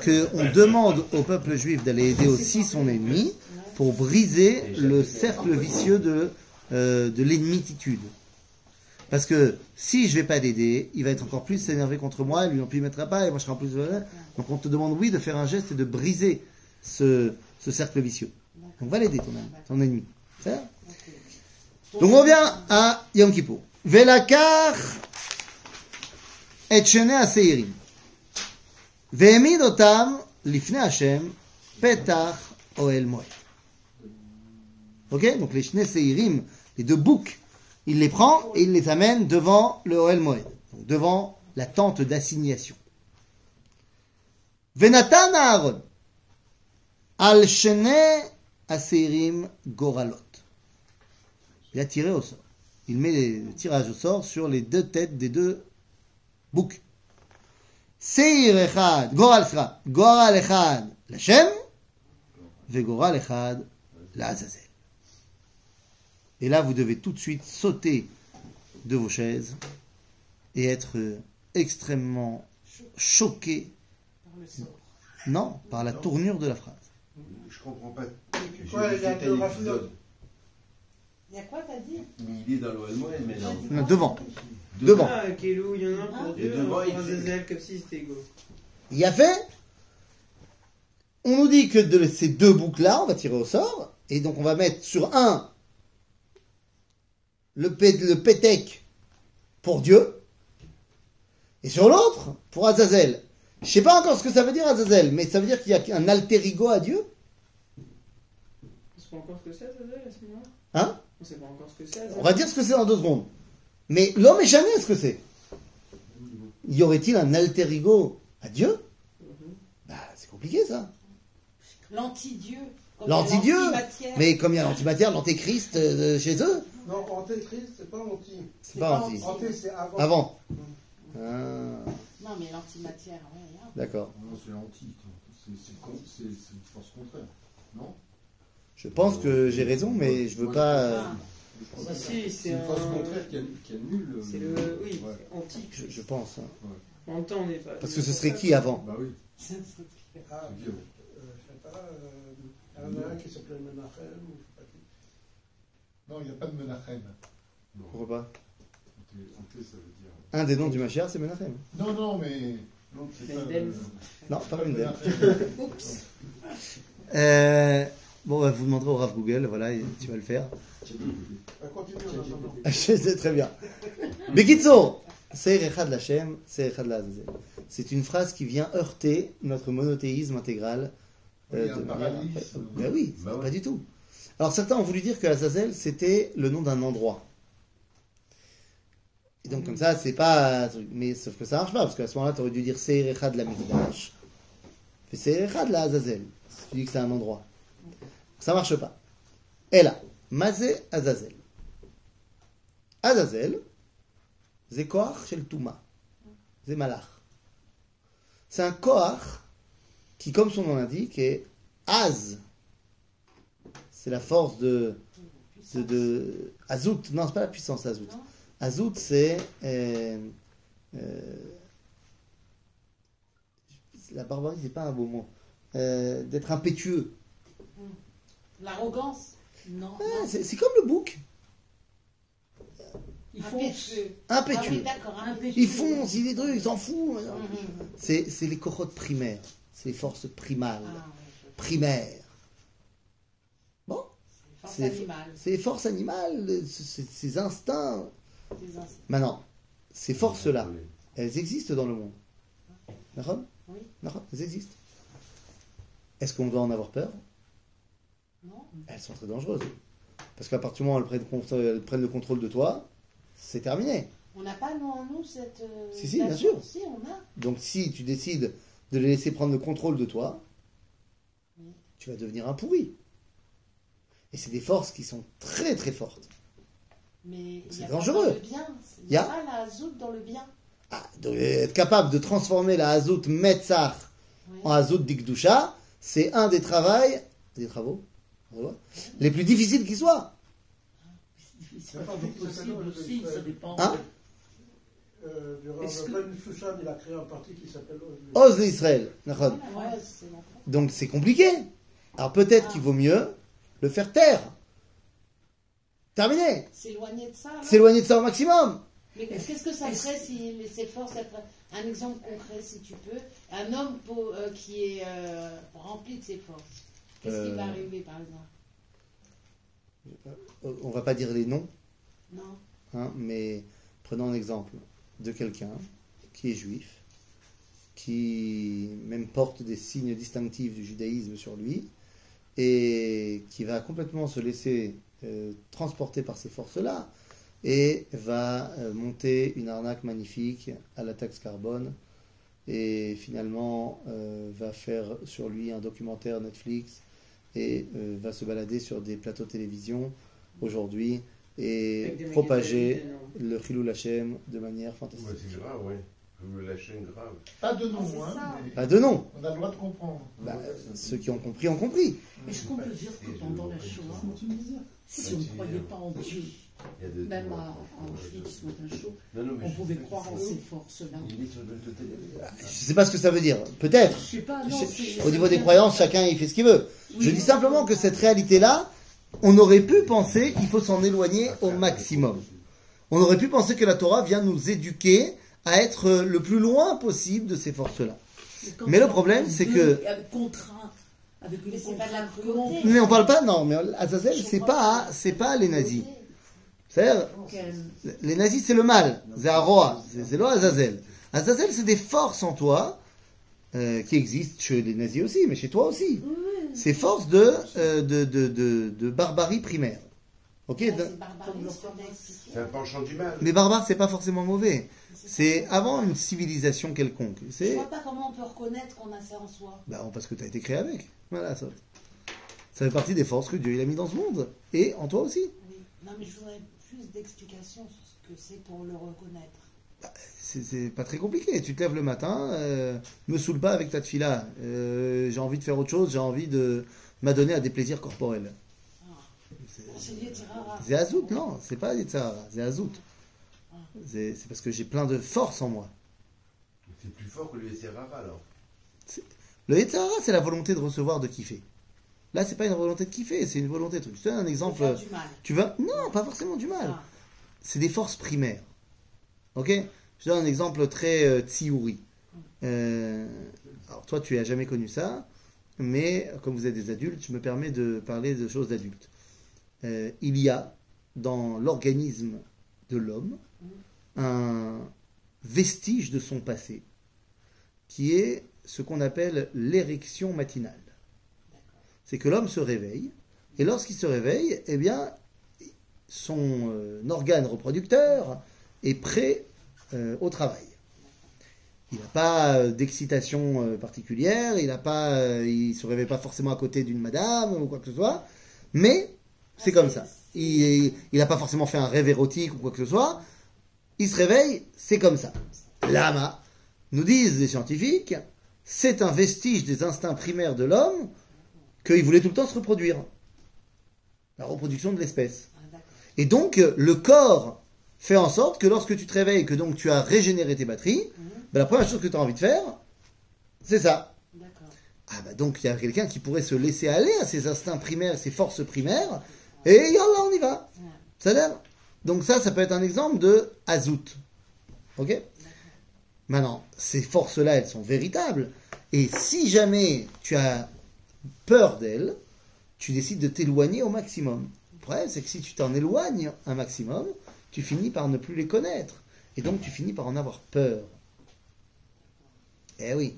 Que on demande au peuple juif d'aller aider aussi son ennemi pour briser le cercle vicieux de, euh, de l'ennemititude. Parce que si je vais pas l'aider, il va être encore plus s'énerver contre moi, lui non plus il mettra pas, et moi je serai en plus. Donc on te demande oui de faire un geste et de briser ce, ce cercle vicieux. Donc va l'aider ton, ton ennemi. C'est ça Ok. donc on revient à Yom Kippour. Velakar et shene aseirim. Ve'emid otam lifne Hashem petach oel moed. Ok? Donc les shne seirim, les deux boucs, il les prend et il les amène devant le oel moed. Donc devant la tente d'assignation. Venatan Aaron. Al shene aseirim goralot. Il a tiré au sort. Il met le tirage au sort sur les deux têtes des deux boucs. Seir echad, goral sera, goral echad, l'Hashem, ve goral echad, l'Azazel. Et là, vous devez tout de suite sauter de vos chaises et être extrêmement choqué, non, par la tournure de la phrase. Je comprends pas. Quoi, il y a. Il y quoi, t'as dit? Il est dans l'OL mais non. Non, devant. Devant. Ah, il y en a un pour devant, il comme si c'était égaux. Il y a fait. On nous dit que de ces deux boucles-là, on va tirer au sort. Et donc on va mettre sur un le, pé- le pétec pour Dieu. Et sur l'autre, pour Azazel. Je sais pas encore ce que ça veut dire Azazel, mais ça veut dire qu'il y a un alter ego à Dieu. On sait pas encore ce que c'est, Azazel, à ce moment-là Hein On sait pas encore ce que c'est, Azazel. On va dire ce que c'est dans deux secondes. Mais l'homme est jamais ce que c'est. Y aurait-il un alter ego à Dieu Bah, c'est compliqué ça. L'anti-dieu. L'anti-dieu. l'antimatière. Mais comme il y a l'antimatière, l'antéchrist euh, chez eux, Non, antéchrist, c'est pas anti. c'est pas anti. C'est avant. Avant. Mm. Ah, Non, mais l'antimatière, hein. D'accord. Non, c'est anti. C'est une force contraire. Non? Je pense que j'ai raison, mais je veux pas. euh, Ah. Si, si, que- c'est une force un- contraire qui, annule. euh, C'est le. Oui, Ouais. c'est anti. Je, je pense. hein. En même temps, on n'est pas. Parce que ce serait qui avant? Bah oui, Ah, c'est Dieu. euh, je sais pas, euh, il y en a un qui s'appelait Menachem, ou je sais pas qui. Non, il n'y a pas de Menachem. Pourquoi pas? Anté, anté, ça veut dire. Un des noms du Machar, c'est Menachem. Non, non, mais. Non, c'est pas. Mendel. Non, pas Mendel. Menachem. Oups. Euh, bon, bah, vous demanderez au Rav Google, voilà, tu vas le faire. Bah, sais très bien. Bekitso, Seir Echad Lachem, Seir Echad Lazazel. C'est une phrase qui vient heurter notre monothéisme intégral. Manière- parallélisme. Ben oui, Bah ouais. pas du tout. Alors certains ont voulu dire que Azazel c'était le nom d'un endroit. Donc comme ça, c'est pas. Mais sauf que ça marche pas, parce qu'à ce moment-là, tu aurais dû dire Seir Echad la Mikdash. Puis Seir Echad la Azazel. Si tu dis que c'est un endroit. Ça marche pas. Et là, Mazé Azazel. Azazel, c'est Koach shel Touma. C'est. C'est un Koach qui, comme son nom l'indique, est Az. C'est la force de, de, de- Azout. Non, c'est pas la puissance Azout. Azout, c'est euh, euh, la barbarie, c'est pas un beau mot. Euh, D'être impétueux. L'arrogance? Non. Ah, non. c'est comme le bouc. Il fonce. Impétueux. Ah Impétueux. d'accord. Impétueux. Il fonce, il est drôle, il s'en fout. Mhm. C'est c'est les cohortes primaires. C'est les forces primales. Ah, Primaires. Bon, Force C'est- les forces animales, ces instincts. Maintenant, ces forces-là, elles existent dans le monde. D'accord? Oui. D'accord Elles existent. Est-ce qu'on doit en avoir peur? Non Elles sont très dangereuses. Parce qu'à partir du moment où elles prennent, con- elles prennent le contrôle de toi, c'est terminé. On n'a pas, nous, en nous, cette. euh, Si, si, bien sûr. Si, on a. Donc si tu décides de les laisser prendre le contrôle de toi, Oui. tu vas devenir un pourri. Et c'est des forces qui sont très très fortes. Mais C'est dangereux. Il y y a pas la zout dans le bien. Ah, donc, être capable de transformer la Hazout Metzach Oui. en Hazout Dikdusha, c'est un des travaux, des travaux les plus difficiles qui soient. C'est pas possible aussi, ça dépend. Hein Euh, Shushan, il a créé un parti qui s'appelle Oz. D'Israël. Donc c'est compliqué. Alors peut-être qu'il vaut mieux le faire taire. Terminé. S'éloigner de ça. S'éloigner de ça au maximum. Mais qu'est-ce que ça ferait s'il s'efforce d'être un exemple concret, si tu peux? Un homme pour- euh, qui est euh, rempli de ses forces. Qu'est-ce qui Euh. va arriver, par exemple? On va pas dire les noms, Non hein, mais prenons un exemple de quelqu'un qui est juif, qui même porte des signes distinctifs du judaïsme sur lui, et qui va complètement se laisser euh, transporter par ces forces-là, et va euh, monter une arnaque magnifique à la taxe carbone, et finalement euh, va faire sur lui un documentaire Netflix, et euh, va se balader sur des plateaux télévision aujourd'hui, et propager le Chilul Hashem de manière fantastique. Ouais, c'est grave, ouais. La chaîne grave. Pas de nom, Ah, hein, mais Pas de nom. on a le droit de comprendre. Bah, ceux qui ont compris ont compris. Est-ce qu'on peut dire que pendant la Shoah, si on ne croyait pas en Dieu, même à Auschwitz on pouvait croire en ces forces-là total. Je sais pas ce que ça veut dire. Peut-être. Au niveau des croyances, chacun il fait ce qu'il veut. Je dis simplement que cette réalité-là, on aurait pu penser qu'il faut s'en éloigner au maximum. On aurait pu penser que la Torah vient nous éduquer à être euh, le plus loin possible de ces forces-là. Mais le problème, c'est que- Contraint, avec une Mais c'est pas de la cruauté. Mais on parle pas, non, mais Azazel, c'est pas, c'est pas les nazis. C'est-à-dire, les nazis, c'est le mal. C'est un roi. C'est le Azazel. Azazel, c'est des forces en toi euh, qui existent chez les nazis aussi, mais chez toi aussi. Ces forces de, euh, de, de, de, de barbarie primaire. Ok Ouais, c'est un penchant du mal. Mais barbare, c'est pas forcément mauvais. C'est avant une civilisation quelconque. Je vois pas comment on peut reconnaître qu'on a ça en soi. bah, parce que tu as été créé avec. Voilà, ça. Ça fait partie des forces que Dieu il a mis dans ce monde. Et en toi aussi. Oui. Non, mais je voudrais plus d'explications sur ce que c'est pour le reconnaître. C'est- C'est pas très compliqué. Tu te lèves le matin, euh, me saoule pas avec ta tefila. Euh, j'ai envie de faire autre chose, j'ai envie de m'adonner à des plaisirs corporels. C'est lié tirara. C'est Azout, non, c'est pas Yitzhara, c'est Azout. C'est c'est parce que j'ai plein de force en moi. C'est plus fort que le SRR alors. Le Yitzhara, c'est la volonté de recevoir, de kiffer. Là, c'est pas une volonté de kiffer, c'est une volonté de truc. Je te donne un exemple. Faire du mal. Tu vas. Non, pas forcément du mal. Ah. c'est des forces primaires. Ok? Je donne un exemple très euh, tsiouri. Euh, alors toi, tu as jamais connu ça, mais comme vous êtes des adultes, je me permets de parler de choses d'adultes. Euh, il y a dans l'organisme de l'homme un vestige de son passé, qui est ce qu'on appelle l'érection matinale. C'est que l'homme se réveille, et lorsqu'il se réveille, eh bien, son euh, organe reproducteur est prêt euh, au travail. Il n'a pas euh, d'excitation particulière, il ne pas, il se réveille pas forcément à côté d'une madame ou quoi que ce soit, mais c'est comme ça. Il n'a pas forcément fait un rêve érotique ou quoi que ce soit. Il se réveille, c'est comme ça. Lama, nous disent les scientifiques, c'est un vestige des instincts primaires de l'homme qu'il voulait tout le temps se reproduire. La reproduction de l'espèce. Ah. Et donc, euh, le corps fait en sorte que lorsque tu te réveilles, que donc tu as régénéré tes batteries, ben, la première chose que tu as envie de faire, c'est ça. Ah bah donc il y a quelqu'un qui pourrait se laisser aller à ses instincts primaires, ses forces primaires, et on y va. Ça a l'air Donc ça, ça peut être un exemple de azout. Ok? Maintenant, ces forces-là, elles sont véritables. Et si jamais tu as peur d'elles, tu décides de t'éloigner au maximum. Le problème, c'est que si tu t'en éloignes un maximum, tu finis par ne plus les connaître. Et donc, tu finis par en avoir peur. Eh oui.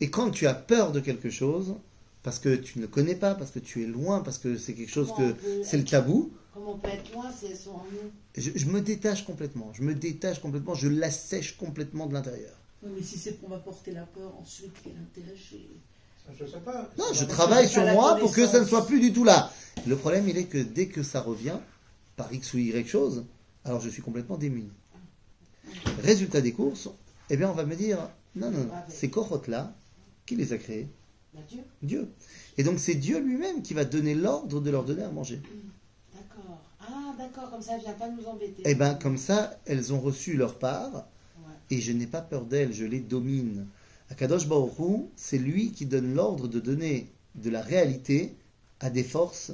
Et quand tu as peur de quelque chose, parce que tu ne le connais pas, parce que tu es loin, parce que c'est quelque chose que c'est le tabou, Comment on peut être loin si elles sont en nous je, je me détache complètement. Je me détache complètement. Je l'assèche complètement de l'intérieur. Oui, mais si c'est pour m'apporter la peur, ensuite, quel intérêt j'ai Je sais pas. Non, je travaille sur moi pour que ça ne soit plus du tout là. Le problème, il est que dès que ça revient, par X ou Y chose, alors je suis complètement démuni. Résultat des courses, eh bien, on va me dire, non, non, non, ces cohortes-là, qui les a créés Bah, Dieu. Dieu. Et donc, c'est Dieu lui-même qui va donner l'ordre de leur donner à manger. D'accord. D'accord, comme ça, elle vient pas nous embêter. Eh bien, comme ça, elles ont reçu leur part, Ouais. et je n'ai pas peur d'elles, je les domine. Akadosh Baruch Hu, c'est lui qui donne l'ordre de donner de la réalité à des forces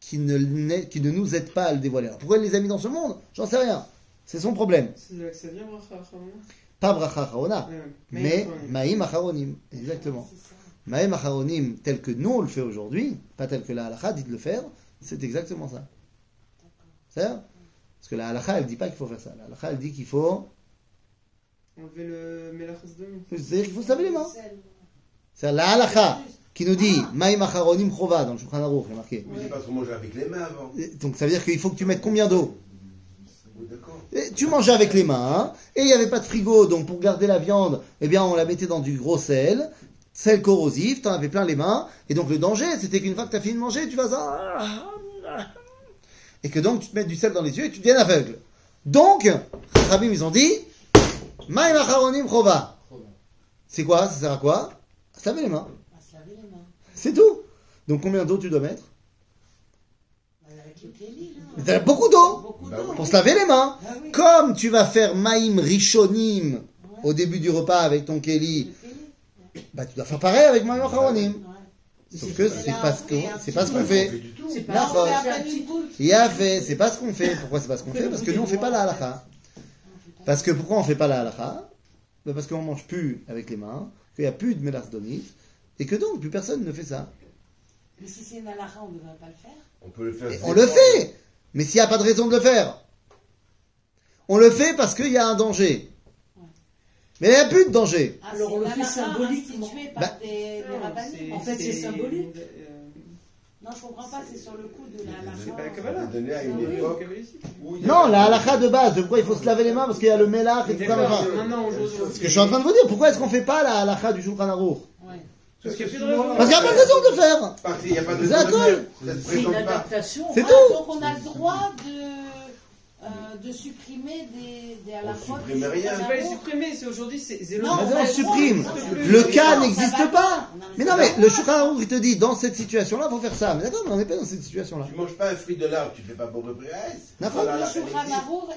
qui ne, qui ne nous aident pas à le dévoiler. Alors, pourquoi il les a mis dans ce monde? J'en sais rien. C'est son problème. Ça vient, Pas Bracha Ouais. mais. Maïm Acharonim. Exactement. Maïm Acharonim, tel que nous on le fait aujourd'hui, pas tel que la halakha dit de le faire, c'est exactement ça. C'est Parce que la halakha, elle dit pas qu'il faut faire ça. La halakha, elle dit qu'il faut. Enlever le. C'est-à-dire qu'il faut se laver les mains. C'est la halakha qui nous dit Maïm Acharonim Chova dans le Shulchan Aruch, il est marqué. Mais j'ai pas trop mangé avec les mains avant. Donc ça veut dire qu'il faut que tu mettes combien d'eau? Et Tu mangeais avec les mains, hein, et il n'y avait pas de frigo, donc pour garder la viande, eh bien on la mettait dans du gros sel, sel corrosif, t'en avais plein les mains, et donc le danger, c'était qu'une fois que t'as fini de manger, tu vas ça, et que donc tu te mets du sel dans les yeux et tu deviens aveugle. Donc, Rabim, ils ont dit, Maïm acharonim chova. C'est quoi? Ça sert à quoi? À se laver les mains. On va se laver les mains. C'est tout. Donc combien d'eau tu dois mettre? Bah, Avec le kéli, là. Mais t'as beaucoup d'eau Beaucoup Bah d'eau. pour se laver les mains. Ah oui. Comme tu vas faire Maïm Rishonim au début du repas avec ton kéli. bah tu dois faire pareil avec Maïm Acharonim. Sauf que c'est pas ce qu'on c'est pas ce qu'on fait. Là. Il a fait, c'est pas ce qu'on fait. Pourquoi c'est pas ce qu'on fait? Parce que nous on fait pas la halakha. Parce que pourquoi on fait pas la halakha? Bah, Parce qu'on mange plus avec les mains, qu'il n'y a plus de mélasdonite, et que donc plus personne ne fait ça. Mais si c'est une halakha, on ne devrait pas le faire. On peut le faire. Et on le fait Mais s'il n'y a pas de raison de le faire, on le fait parce qu'il y a un danger. Mais il n'y a plus de danger. Ah, Alors, on le fait halakha symboliquement. Bah, des, des Non, rabbinim. En fait, c'est symbolique. euh, Non, je comprends pas, c'est sur le coup de la C'est pas la halakha. Kabbalah. donné à une Oui, époque Non, la halakha de base, de pourquoi il faut se laver les mains parce qu'il y a le mélach et tout ça. Ce que je suis en train de vous dire, pourquoi est-ce qu'on fait pas la halakha du Shulchan Aruch? Ouais. Parce qu'il y a plus de raison. Parce qu'il n'y a pas de raison de le faire. Parce qu'il n'y a pas de C'est à de cause. faire. C'est une adaptation. C'est Ah, tout. Donc on a le droit de, de supprimer des, des halakhot. supprime rien. C'est pas les supprimer, c'est aujourd'hui, c'est le Non, Mais on non, on le supprime. on Le cas n'existe pas. Non, Mais non, mais le Shulchan il te dit, dans cette situation-là, il faut faire ça. Mais d'accord, mais on n'est pas dans cette situation-là. Tu manges pas un fruit de l'arbre, tu fais pas pour. D'accord. Le Shulchan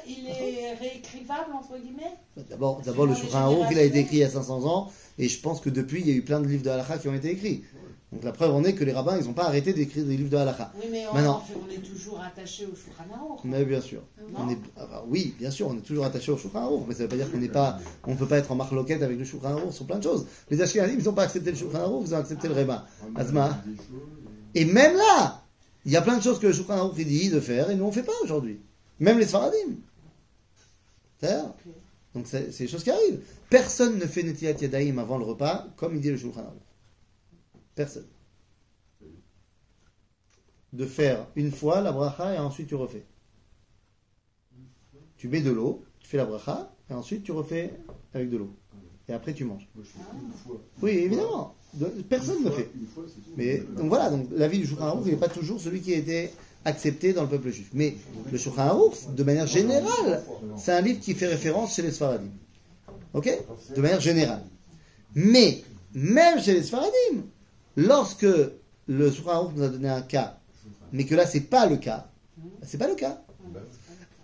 il est réécrivable, entre guillemets D'abord, d'abord le Shulchan il a été écrit il y a 500 ans, et je pense que depuis, il y a eu plein de livres de halakha qui ont été écrits. Donc la preuve en est que les rabbins, ils n'ont pas arrêté d'écrire des livres de halakha. Oui, mais on, Maintenant. en fait, on est toujours attaché au Shulchan Aruch. Mais bien sûr. Non On est, ah bah oui, bien sûr, on est toujours attaché au Shulchan Aruch, mais ça ne veut pas dire qu'on n'est pas, on ne peut pas être en marloquette avec le Shulchan Aruch sur plein de choses. Les Ashkenazim, ils n'ont pas accepté le Shulchan Aruch, ils ont accepté le Rema. Asma. Et même là, il y a plein de choses que le Shulchan dit de faire, et nous on ne fait pas aujourd'hui. Même les Sfaradim. C'est-à-dire Ok. Donc c'est c'est des choses qui arrivent. Personne ne fait Netilat Yadayim avant le repas, comme il dit le Shulchan Aruch. Personne. De faire une fois la bracha et ensuite tu refais. Tu mets de l'eau, tu fais la bracha et ensuite tu refais avec de l'eau. Et après tu manges. Oui, évidemment. De- Personne ne le fait. Mais donc voilà, donc l'avis du Shulchan Aruch, n'est pas toujours celui qui a été accepté dans le peuple juif. Mais le Shulchan Aruch, de manière générale, c'est un livre qui fait référence chez les Sfaradim. Ok? De manière générale. Mais, même chez les Sfaradim, lorsque le Shulchan nous a donné un cas, mais que là, c'est pas le cas, bah, c'est pas le cas.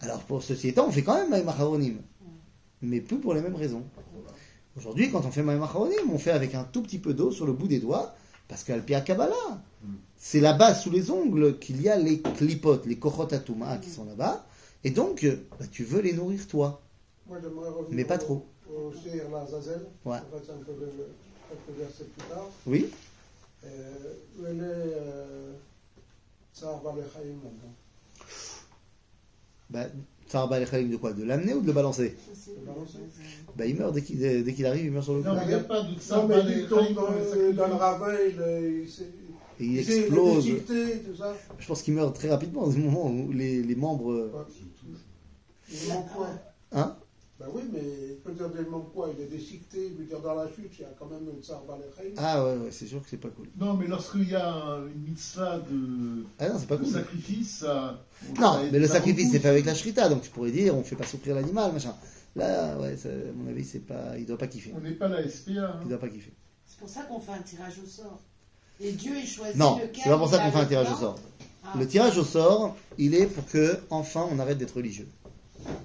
Alors, pour ceci étant, on fait quand même Maïm Acharonim. Mais plus pour les mêmes raisons. Aujourd'hui, quand on fait Maïm Acharonim, on fait avec un tout petit peu d'eau sur le bout des doigts, parce qu'Al Pia Kabbalah, c'est là-bas, sous les ongles, qu'il y a les clipotes, les kochot atuma qui sont là-bas. Et donc, euh, bah, tu veux les nourrir toi. Moi, Mais pas trop. Au. Ouais. Un peu le, plus tard. Oui Euh, où elle est euh, Tsar Balechaim là-dedans. bah, Tsar de quoi De l'amener ou de le balancer? Le balancer. Bah, il meurt dès qu'il dès qu'il arrive, il meurt sur le coup. Non, il n'y a pas de mais il tombe dans, dans le ravin, il, il, il explose. tout ça. Je pense qu'il meurt très rapidement, au moment où les, les membres. euh, Hein? Ben oui, mais il peut dire des membres quoi? Il est déchiqueté, il veut dire dans la chute, il y a quand même une tsar. Ah ouais, ouais, c'est sûr que c'est pas cool. Non, mais lorsqu'il y a une mitzvah de, Ah non, c'est pas de cool. sacrifice, ça. Non, ça mais le sacrifice c'est fait avec la shrita, donc tu pourrais dire on fait pas souffrir l'animal, machin. Là, ouais, ça, à mon avis, c'est pas, il doit pas kiffer. On n'est pas la SPA. hein. Il doit pas kiffer. C'est pour ça qu'on fait un tirage au sort. Et Dieu, il choisit Non, lequel. c'est pas pour ça qu'on fait un le tirage au sort. Ah, Le tirage au sort, il est pour que enfin on arrête d'être religieux.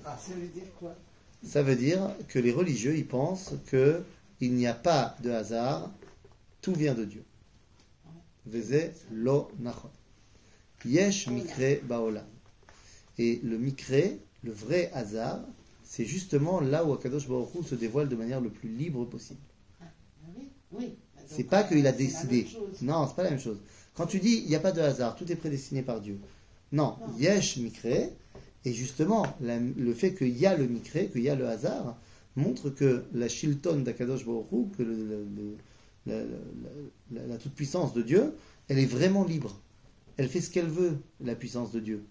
ça veut dire quoi? Ça veut dire que les religieux, ils pensent que il n'y a pas de hasard, tout vient de Dieu. Veze lo nachon. Yesh mikre baolam. Et le mikre, le vrai hasard, c'est justement là où Akadosh Baruch Hu se dévoile de manière le plus libre possible. Oui, oui. C'est pas qu'il a décidé. Non, c'est pas la même chose. Quand tu dis il n'y a pas de hasard, tout est prédestiné par Dieu. Non, Non. yesh mikre, et justement, la- le fait qu'il y a le mikre, qu'il y a le hasard, montre que la shilton d'Akadosh Baruch Hu, que le- le- le- la, la- la- la toute-puissance de Dieu, elle est vraiment libre. Elle fait ce qu'elle veut, la puissance de Dieu.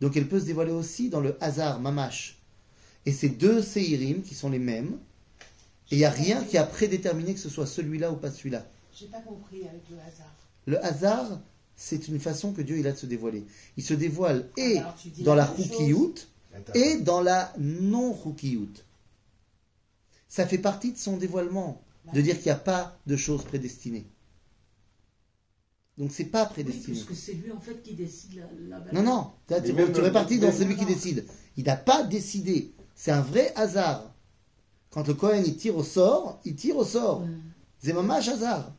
Donc elle peut se dévoiler aussi dans le hasard, mamash. Et c'est deux séirim qui sont les mêmes, et il n'y a rien qui a prédéterminé que ce soit celui-là ou pas celui-là. J'ai pas compris avec le hasard. Le hasard, c'est une façon que Dieu il a de se dévoiler. Il se dévoile et Alors, tu dis dans la roukiout et dans la non-roukiout. Ça fait partie de son dévoilement, de dire qu'il n'y a pas de choses prédestinées. Donc c'est pas Oui, prédestiné. puisque c'est lui en fait qui décide la, la Non, non, Là, tu, même tu dans- répartis dans même- celui qui décide. Il n'a pas décidé. C'est un vrai hasard. Quand le Cohen il tire au sort, il tire au sort. Ouais. C'est mamash hasard.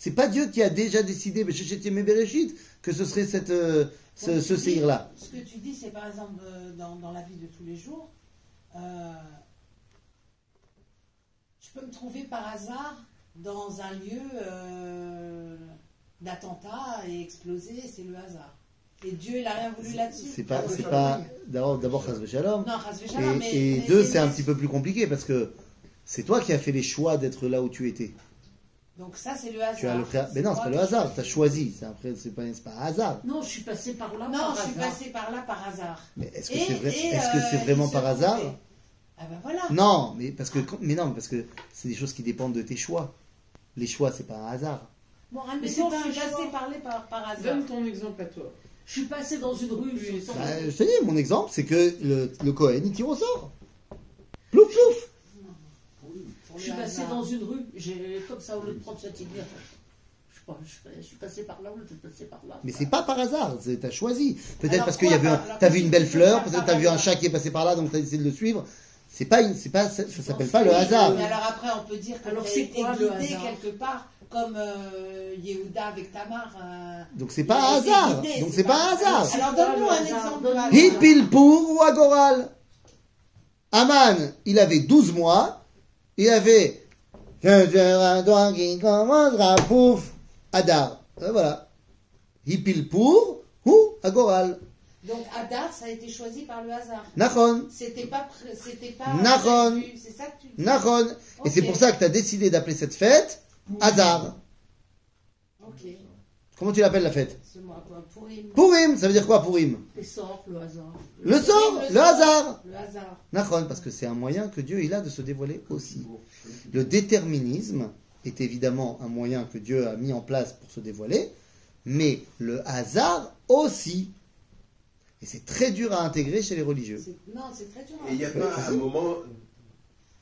C'est pas Dieu qui a déjà décidé, mais que ce serait cette, euh, ce, ce séhir-là. Ce que tu dis, c'est par exemple euh, dans, dans la vie de tous les jours, euh, je peux me trouver par hasard dans un lieu euh, d'attentat et exploser, c'est le hasard. Et Dieu, il a rien voulu là-dessus. C'est pas, c'est d'abord, d'abord. Non, Chas v'shalom, Et, mais, et mais deux, c'est un petit peu plus compliqué parce que c'est toi qui as fait les choix d'être là où tu étais. Donc ça, c'est le hasard. Tu as le pré- Mais non, c'est pas le hasard, tu as choisi. C'est après, c'est pas, c'est pas un hasard. Non, je suis passé par là Non, par je suis hasard. passé par là par hasard. Mais est-ce que Et- c'est vrai, et, est-ce que euh, c'est vraiment par hasard. Ah ben voilà. Non, mais parce que, mais non, parce que c'est des choses qui dépendent de tes choix. Les choix, c'est pas un hasard. Bon, Mais c'est pas je suis un choix. passé par là par, par hasard. Donne ton exemple à toi. Je suis passé dans une rue. Oui, je Bah, je te dis, mon exemple, c'est que le, le Cohen, il tire au sort. Plouf, plouf. Je suis le passé dans une rue, j'ai comme ça au lieu de prendre cette lumière. Je je suis- je suis passé par là, au lieu de passer par là. Mais c'est pas par hasard, t'as choisi. Peut-être parce qu'il y quoi, avait, un- par- alors t'as vu une que belle tu fleur, peut-être t'as vu un chat qui est passé par là, donc t'as essayé de le suivre. C'est pas une, c'est pas, ça, ça s'appelle pas le hasard. Mais alors après, on peut dire que Alors, tu as c'est guidé quelque part, comme euh, Yehuda avec Tamar. euh, Donc c'est pas un hasard. guidé, Donc c'est pas un pas- hasard. Alors donne-nous un exemple. Donne-nous de Hit hasard. Pilpour ou Agoral? Aman, il avait 12 mois. Il avait que faire un doigt qui commencera pouf. Adar. Et voilà. Hipilpour ou Agoral. Donc Adar, ça a été choisi par le hasard. Nachon. C'était pas, c'était pas C'est ça que tu dis. Nachon. Et c'est pour ça que tu as décidé d'appeler cette fête Hadar. Ok. Comment tu l'appelles la fête? C'est moi quoi. Pourim. Purim, ça veut dire quoi Purim Les sorts, le hasard. Le sort, le hasard. Le hasard. Nachon, parce que c'est un moyen que Dieu il a de se dévoiler aussi. Le déterminisme est évidemment un moyen que Dieu a mis en place pour se dévoiler, mais le hasard aussi. Et c'est très dur à intégrer chez les religieux. Non, c'est très dur. Et il n'y a pas un moment.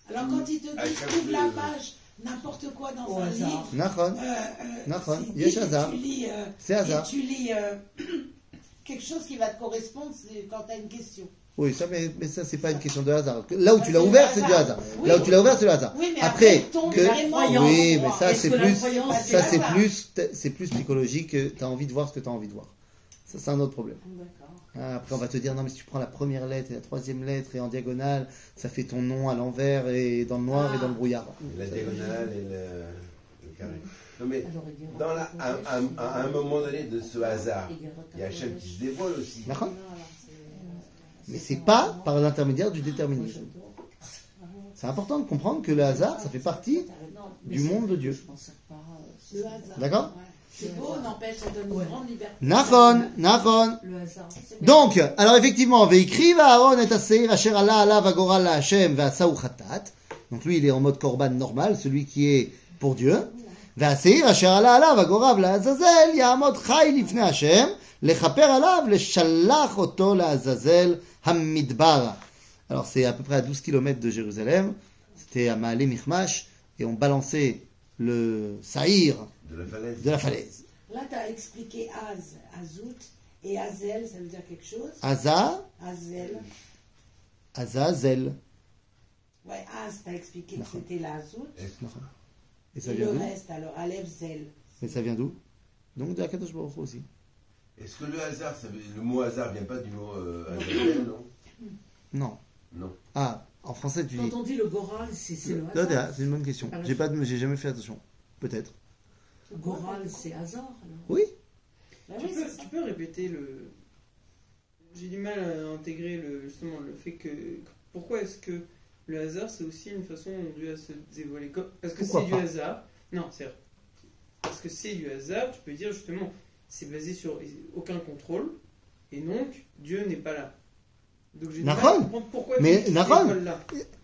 Alors quand ils te À disent trouve la fois- page, n'importe quoi dans Au un hasard. livre. Nachon, euh, euh, c'est hasard. Tu lis, euh, c'est hasard. Et tu lis quelque chose qui va te correspondre c'est quand tu as une question. Oui, ça, mais, mais ça, c'est pas une question de hasard. Là où tu l'as c'est ouvert, c'est du hasard. Oui. Là où tu l'as ouvert, c'est le hasard. Oui, mais Après, que, oui, mais ça, c'est la plus, c'est ça, c'est plus, c'est plus psychologique que tu as envie de voir ce que tu as envie de voir. Ça, c'est un autre problème. Ah, Après, on va te dire, non, mais si tu prends la première lettre et la troisième lettre et en diagonale, ça fait ton nom à l'envers et dans le noir Ah. et dans le brouillard. La diagonale et le, le carré. Non mais Alors, il dira- dans la, à, à- à un moment donné de ce hasard, il y a Hachem qui se dévoile aussi. D'accord Mais c'est pas par l'intermédiaire du déterminisme. C'est important de comprendre que le hasard, ça fait partie du monde de Dieu. Euh. D'accord Ouais. C'est beau, n'empêche, ça donne une grande liberté. Nachon, Nachon. Le hasard. Donc, alors effectivement, Veikriv Aaron et Aseir Asher Allah Allah Vagoral la Hashem Vasaou Khatat. Donc lui, il est en mode korban normal, celui qui est pour Dieu. Allah Allah Vagorav la Azazel Yamod Chai Lifne Hashem Lechaper Alav Leshalach Oto la Azazel Hamidbar. Alors c'est à peu près à 12 km de Jérusalem. C'était à Maale Michmash et on balançait le Saïr De la falaise. de la falaise. Là, tu as expliqué Az, Azout, et Azel, ça veut dire quelque chose Aza, Azel. Azazel. Ouais, Az, tu as expliqué que c'était la Azout. Et ça Et vient le d'où reste, alors, Aleph, Zel. Mais ça vient d'où? Donc de Akadosh Baruch Hu aussi. Est-ce que le hasard, ça veut- le mot hasard vient pas du mot euh, Azazel, non? Non. Non. Ah, en français tu dis. Quand on dit le Goral, c'est c'est le hasard. C'est une bonne question. Ah, J'ai pas, de- j'ai jamais fait attention. Peut-être. Le Goral, c'est hasard. alors. Oui. Bah Tu oui, peux, tu peux répéter le. J'ai du mal à intégrer le, justement le fait que. Pourquoi est-ce que le hasard c'est aussi une façon dont Dieu a se dévoiler? Comme- Parce que c'est du hasard. Non, c'est Parce que c'est du hasard, tu peux dire justement, c'est basé sur aucun contrôle, et donc Dieu n'est pas là. Donc comprendre pourquoi Mais.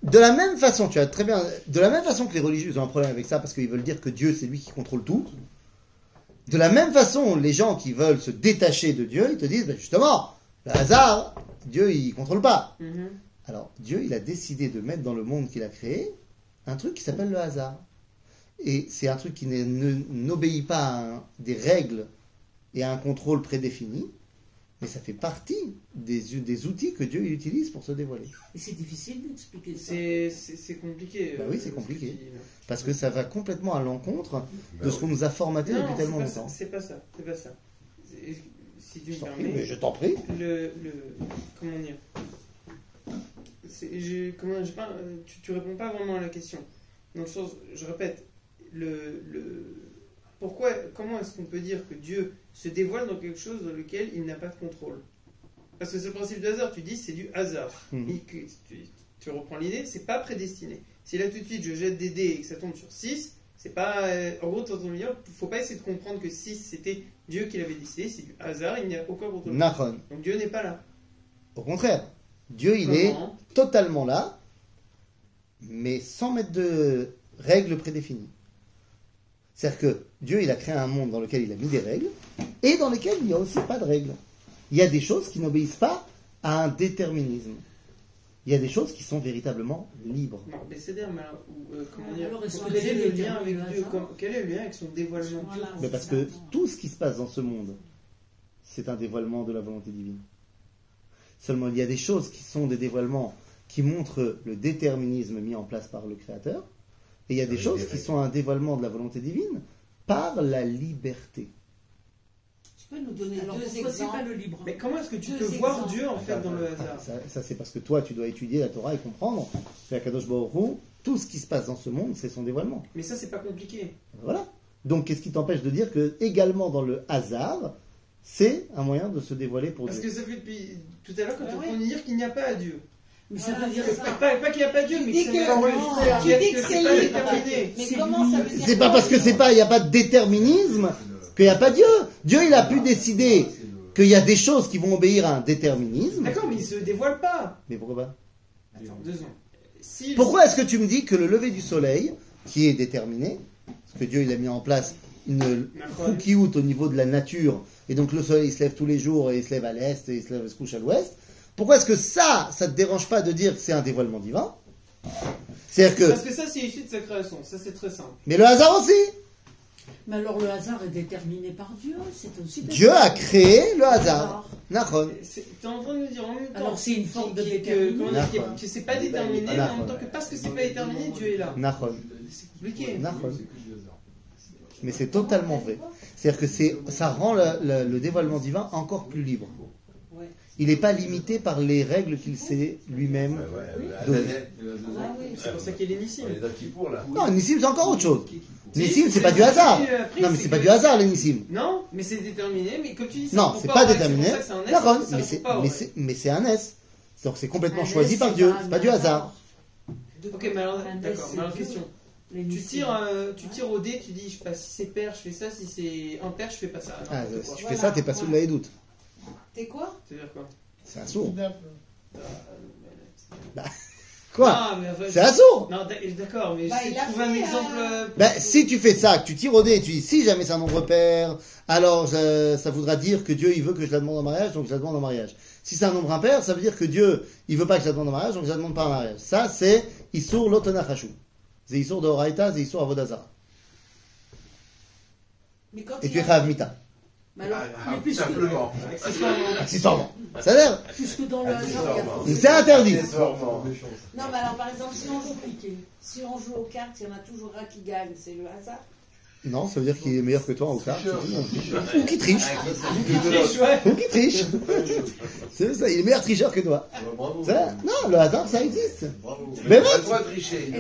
De la même façon, tu as très bien. De la même façon que les religieux ont un problème avec ça parce qu'ils veulent dire que Dieu c'est lui qui contrôle tout. De la même façon, les gens qui veulent se détacher de Dieu, ils te disent ben justement, le hasard, Dieu il contrôle pas. Mhm. Alors, Dieu, il a décidé de mettre dans le monde qu'il a créé un truc qui s'appelle le hasard. Et c'est un truc qui n'obéit pas à un- des règles et à un contrôle prédéfini, mais ça fait partie des, des outils que Dieu il utilise pour se dévoiler. Et c'est difficile d'expliquer ça. C'est compliqué. Bah euh, oui, c'est ce que compliqué. Parce que ça va complètement à l'encontre Bah de ce qu'on nous a formaté Non, depuis tellement longtemps. C'est pas ça, c'est pas ça. Si tu Je me prie, permets. mais je t'en prie. le, le comment dire comment j'ai pas euh, tu, tu réponds pas vraiment à la question dans le sens je répète le, le pourquoi comment est-ce qu'on peut dire que Dieu se dévoile dans quelque chose dans lequel il n'a pas de contrôle? Parce que c'est le principe du hasard tu dis c'est du hasard Mhm. Et que tu, tu reprends l'idée c'est pas prédestiné si là tout de suite je jette des dés et que ça tombe sur 6 c'est pas euh, en gros dans ton milieu faut pas essayer de comprendre que 6 c'était Dieu qui l'avait décidé c'est du hasard il n'y a aucun contrôle Nahon. donc Dieu n'est pas là. Au contraire, Dieu, il est totalement là, mais sans mettre de règles prédéfinies. C'est-à-dire que Dieu, il a créé un monde dans lequel il a mis des règles, et dans lesquelles il n'y a aussi pas de règles. Il y a des choses qui n'obéissent pas à un déterminisme. Il y a des choses qui sont véritablement libres. Non, mais c'est dire, mais alors, ou, euh, comment dire Alors, est-ce que Quel est le lien avec Dieu Quel est le lien avec son dévoilement? Voilà, Mais parce que tout ce qui se passe dans ce monde, c'est un dévoilement de la volonté divine. Seulement, il y a des choses qui sont des dévoilements qui montrent le déterminisme mis en place par le Créateur, et il y a des choses qui sont un dévoilement de la volonté divine par la liberté. Tu peux nous donner Alors deux c'est pas exemples le libre Mais comment est-ce que tu Deux peux voir exemples. Dieu en fait dans le hasard Ça, ça, c'est parce que toi, tu dois étudier la Torah et comprendre que Kadosh Baruch tout ce qui se passe dans ce monde, c'est son dévoilement. Mais ça, c'est pas compliqué. Voilà. Donc, qu'est-ce qui t'empêche de dire que, également dans le hasard, c'est un moyen de se dévoiler pour Parce Dieu? que ça fait depuis tout à l'heure quand Ah on oui. peut dire qu'il n'y a pas à Dieu. Mais ça Voilà, veut dire c'est Pas, ça. pas- pas qu'il n'y a pas Dieu, mais que tu dis c'est libre. Mais comment ça veut dire C'est pas parce que c'est pas, il n'y a pas de déterminisme qu'il n'y a pas Dieu. Dieu, il a pu décider qu'il y a des choses qui vont obéir à un déterminisme. D'accord, mais il se dévoile pas. Mais pourquoi pas? Attends, deux. Si- Pourquoi est-ce que tu me dis que le lever du soleil, qui est déterminé, parce que Dieu il a mis en place une out au niveau de la nature, et donc le soleil il se lève tous les jours et il se lève à l'est et il se, lève, se couche à l'ouest, pourquoi est-ce que ça, ça te dérange pas de dire que c'est un dévoilement divin? C'est-à-dire que... Parce que ça, c'est issu de sa création. Ça, c'est très simple. Mais le hasard aussi Mais alors le hasard est déterminé par Dieu, c'est aussi. Dieu a créé le hasard. Nachon. C'est- T'es en train de me dire en même temps. Alors, c'est une forme de déterminisme. comment dire, D'accord. que- c'est pas déterminé, mais en même temps que parce que c'est pas déterminé, Dieu est là. Nachon. C'est compliqué. Nachon. Mais c'est totalement vrai. C'est-à-dire que c'est, ça rend le, le- le dévoilement divin encore plus libre. Il n'est pas limité par les règles qu'il s'est lui-même. Ouais, ouais, ouais. Donc- Azazel, Ah oui. C'est pour ça qu'il est Nissim. Non, Nissim, c'est encore autre chose. Si, Nissim, c'est- pas du hasard. après, Non, mais c'est pas du hasard, Nissim. Non, mais c'est déterminé, mais comme tu dis, Non, c'est pas déterminé. D'accord, mais c'est, un S. Donc c'est complètement choisi par Dieu. pas C'est pas du hasard. Ok, mais alors, d'accord, mais alors question. Tu tires, euh, tu tires au dé, tu dis, je sais pas, si c'est pair, je fais ça, si c'est impair, je fais pas ça. Ah, si tu Voilà. fais ça, t'es pas sous la doute. T'es quoi C'est-à-dire quoi C'est un sourd. Kidnappe. Quoi Ah, mais enfin, C'est un sourd Non, d'ac- d'accord, mais Bah, je il vais a trouver un fait, exemple. euh, si tu fais ça, que tu tires au dé et tu dis si jamais c'est un nombre pair, alors euh, ça voudra dire que Dieu il veut que je la demande en mariage, donc je la demande en mariage. Si c'est un nombre impair, ça veut dire que Dieu il veut pas que je la demande en mariage, donc je la demande pas en mariage. Ça c'est Issour Lotonachashu. C'est Issour de Horaïta, c'est Issour Avodazara. Mais quand Et il tu es a- Mita. Mais alors, Ah, mais Simplement. accessoirement. Accessoirement. Ça a l'air. puisque dans le C'est interdit. Accessoirement. Non, mais alors par exemple, si on joue si on joue aux cartes, il y en a toujours un qui gagne, c'est le hasard. Non, ça veut dire qu'il est meilleur que toi en cartes. C'est. Ou qui triche. Ou qui triche. C'est ça, il est meilleur tricheur que toi. Non, le hasard ça existe. Bravo. Mais Pas bon. de tricher.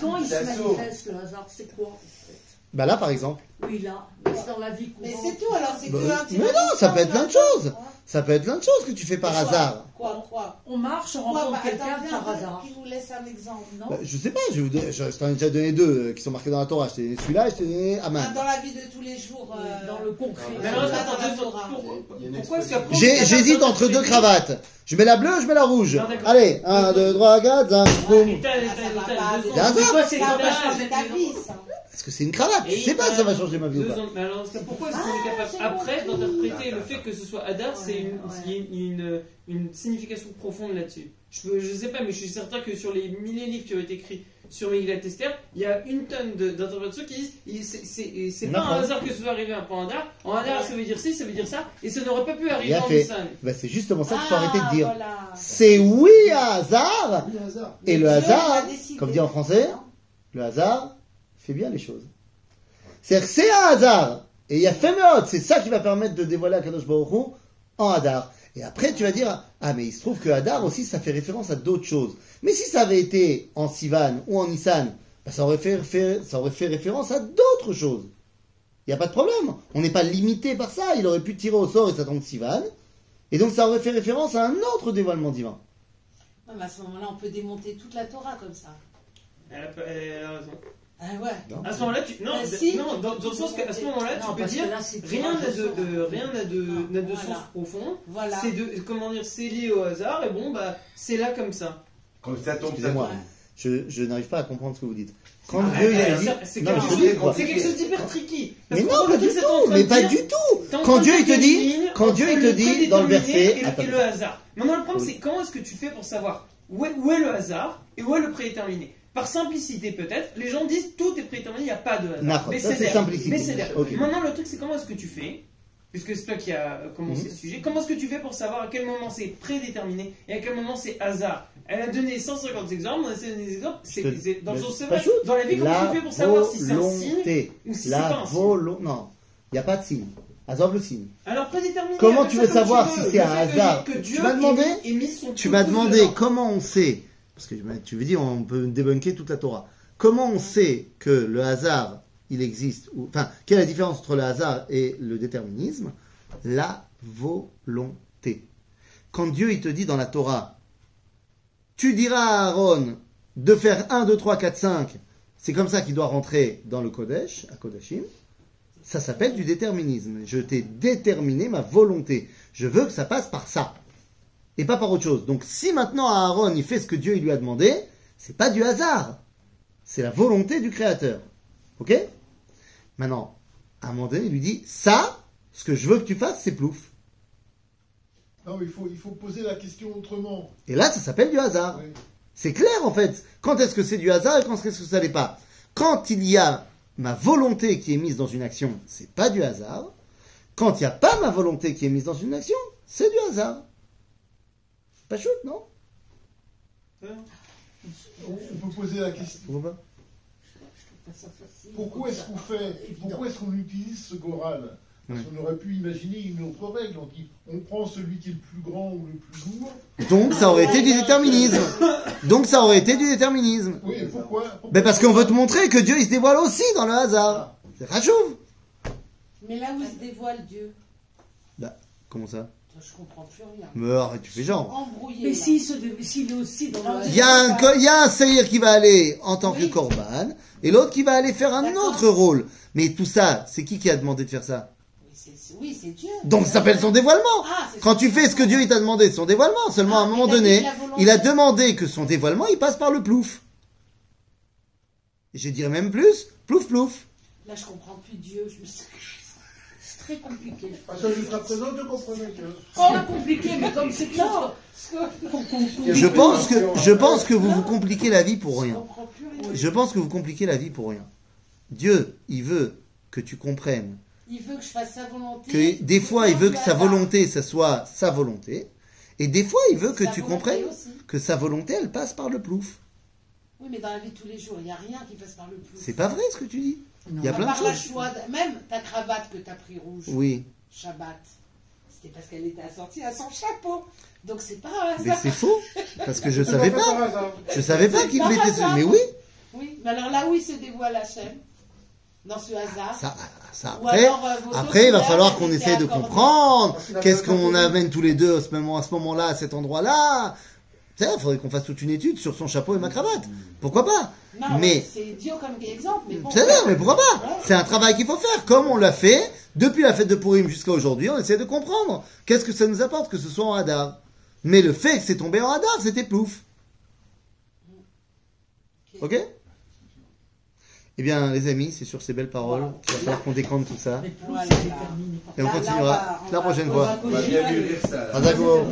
Quand il se manifeste, le hasard, c'est quoi en fait? Bah là par exemple. Oui, là, mais c'est dans la vie Mais courante. c'est tout, alors c'est Bah, que un mais non, ça peut être plein de choses. Ça peut être plein de choses que tu fais par Quoi hasard. Quoi, quoi On marche, on Quoi, rencontre bah, quelqu'un par hasard. Qui nous laisse un exemple, non Bah, je sais pas, je, vous je, je t'en ai déjà donné deux euh, qui sont marqués dans la Torah. Je t'ai donné celui-là et je t'ai donné Ah, Aman. Dans la vie de tous les jours. euh, Dans le concret. Mais alors, alors, attends, attends, attends, attends, attends. pour- Il y a une pourquoi est-ce qu'après. J'ai- J'hésite entre deux cravates. Je mets la bleue, je mets la rouge. Non. Allez, un, deux, trois, quatre, boum. Ah, t'as- ça va t'as- pas, deux c'est- quoi, c'est ta mais- vie, ça. Parce que c'est une cravate. Tu Et sais pas si ça va changer ma vie ou Deux pas. ans- mais alors, pourquoi est-ce qu'on Ah, est capable j'ai après d'interpréter le fait que ce soit Hadar, c'est une, Ouais, il y a une, une, une signification profonde là-dessus je, je sais pas, mais je suis certain que sur les milliers de livres qui ont été écrits sur Megillat Esther, il y a une tonne d'interprétations qui disent c'est- pas un hasard que ce soit arrivé un point Hadar. En Hadar, ça veut dire ci, ça veut dire ça, et ça n'aurait pas pu arriver en fait. Nissan. Bah, c'est justement ça qu'il faut arrêter de Ah, dire. voilà. C'est oui un hasard. Et le hasard, comme dit en français, le hasard fait bien les choses. C'est-à-dire que c'est un hasard. Et il y a Féméot, c'est ça qui va permettre de dévoiler Akadosh Baruch en Hadar. Et après, tu vas dire, ah, mais il se trouve que Hadar aussi, ça fait référence à d'autres choses. Mais si ça avait été en Sivan ou en Nissan, bah, ça, aurait fait, fait- ça aurait fait référence à d'autres choses. Il n'y a pas de problème. On n'est pas limité par ça. Il aurait pu tirer au sort et ça tombe Sivan. Et donc, ça aurait fait référence à un autre dévoilement divin. Non, mais à ce moment-là, on peut démonter toute la Torah comme ça. Elle a, pas- elle a raison. Ah ouais. À ce moment-là, tu, non, Bah, d- si, non dans, peux dans le sens qu'à ce moment-là, tu peux dire là, rien n'a de, de- rien n'a de, n'a de voilà. sens profond. Voilà. C'est de, comment dire, c'est lié au hasard et bon bah c'est là comme ça. Quand ça tombe, Excusez-moi, je, je n'arrive pas à comprendre ce que vous dites. Quand Ah, Dieu il ah, a dit, c'est quelque chose- quelque d'hyper tricky. Parce Mais non, pas du tout, mais pas du tout. Quand Dieu il te dit, quand Dieu il te dit dans le verset, et le, hasard. Maintenant le problème c'est comment est-ce que tu fais pour savoir où est, où est le hasard et où est le prédéterminé? Par simplicité peut-être, les gens disent tout est prédéterminé, il n'y a pas de hasard. Mais c'est simplicité. Mais c'est d'air. Ok. Maintenant le truc c'est comment est-ce que tu fais Puisque c'est toi qui a commencé Mhm. ce sujet, comment est-ce que tu fais pour savoir à quel moment c'est prédéterminé et à quel moment c'est hasard? Elle a donné 150 exemples, on a donner des exemples. C'est, Je te- c'est- dans le vrai. Dans la vie, comment La tu fais pour savoir si c'est un signe ou si c'est pas un signe? Non, il n'y a pas de signe. Azov le signe. Alors prédéterminé. Comment tu veux savoir veux. si Le c'est un hasard? que Tu m'as demandé mis- son Tu m'as demandé comment on sait, parce que tu veux dire on peut débunker toute la Torah, comment on sait que le hasard, il existe, ou, enfin, quelle est la différence entre le hasard et le déterminisme? La volonté. Quand Dieu, il te dit dans la Torah, tu diras à Aaron de faire 1, 2, 3, 4, 5, c'est comme ça qu'il doit rentrer dans le Kodesh, à Kodashim, ça s'appelle du déterminisme. Je t'ai déterminé ma volonté. Je veux que ça passe par ça et pas par autre chose. Donc si maintenant Aaron il fait ce que Dieu il lui a demandé, c'est pas du hasard, c'est la volonté du Créateur. Ok? Maintenant, à un moment donné, il lui dit ça, ce que je veux que tu fasses, c'est plouf. Non, il faut, il faut poser la question autrement. Et là, ça s'appelle du hasard. Oui. C'est clair en fait. Quand est-ce que c'est du hasard et quand est-ce que ça l'est pas? Quand il y a ma volonté qui est mise dans une action, c'est pas du hasard. Quand il n'y a pas ma volonté qui est mise dans une action, c'est du hasard. Pas chouette, non On, peut poser la question. Pourquoi est-ce qu'on fait, pourquoi est-ce qu'on utilise ce goral Parce qu'on aurait pu imaginer une autre règle. On dit, on prend celui qui est le plus grand ou le plus lourd. Donc ça aurait été du déterminisme. Donc ça aurait été du déterminisme. Oui, et pourquoi, pourquoi Ben parce qu'on veut te montrer que Dieu il se dévoile aussi dans le hasard. C'est rachouve. Mais là où il se dévoile Dieu, Comment ça? Je comprends plus rien. Mais arrête, tu fais genre. Embrouillé. Mais s'il s'il est aussi dans le. Il y a un, il y a un seir qui va aller en tant que Oui. korban et l'autre qui va aller faire un autre rôle. Mais tout ça, c'est qui qui a demandé de faire ça? Oui, c'est- Dieu. Donc ça s'appelle son dévoilement. Ah, Quand tu fais ce que Dieu il t'a demandé, c'est son dévoilement. Seulement à un Ah, moment donné, il a demandé que son dévoilement il passe par le plouf. Et je dirais même plus, plouf plouf. Là, je comprends plus Dieu. Je me très compliqué. Parce que jusqu'à présent, tu comprenais que. C'est pas compliqué, mais comme c'est Non. Pour qu'on- Je pense que je pense que vous vous compliquez la vie pour rien. Je pense que vous compliquez la vie pour rien. Dieu, il veut que tu comprennes Il veut que je fasse sa volonté. que des fois il veut que sa volonté ça soit sa volonté et des fois il veut que tu comprennes que sa volonté elle passe par le plouf. Oui, mais dans la vie de tous les jours, il n'y a rien qui passe par le plus. C'est pas vrai ce que tu dis. Il y a plein de choses. choix de- Même ta cravate que tu as pris rouge, Oui, Shabbat, c'était parce qu'elle était assortie à son chapeau. Donc c'est pas un mais hasard. c'est faux parce que je C'est savais pas pas. Je savais pas qu'il mettait ce. Mais oui, Oui, mais alors là où il se dévoile Hachem, dans ce hasard. ça, après. alors, euh, Après, il va falloir qu'on essaye de comprendre qu'est-ce qu'on amène tous les deux à ce moment, à ce moment-là, à cet endroit-là. Sais, il faudrait qu'on fasse toute une étude sur son chapeau et ma cravate. Pourquoi pas Non, Mais- c'est idiot comme exemple, mais bon. C'est mais pourquoi pas Ouais. C'est un travail qu'il faut faire, comme on l'a fait depuis la fête de Purim jusqu'à aujourd'hui. On essaie de comprendre qu'est-ce que ça nous apporte que ce soit en Hadar. Mais le fait que c'est tombé en Hadar, c'était plouf. Ok Eh bien, les amis, c'est sur ces belles paroles qu'il va falloir qu'on décante tout ça. Voilà. Et on Là, là, on continuera va- la va- prochaine on fois. On va bien ça.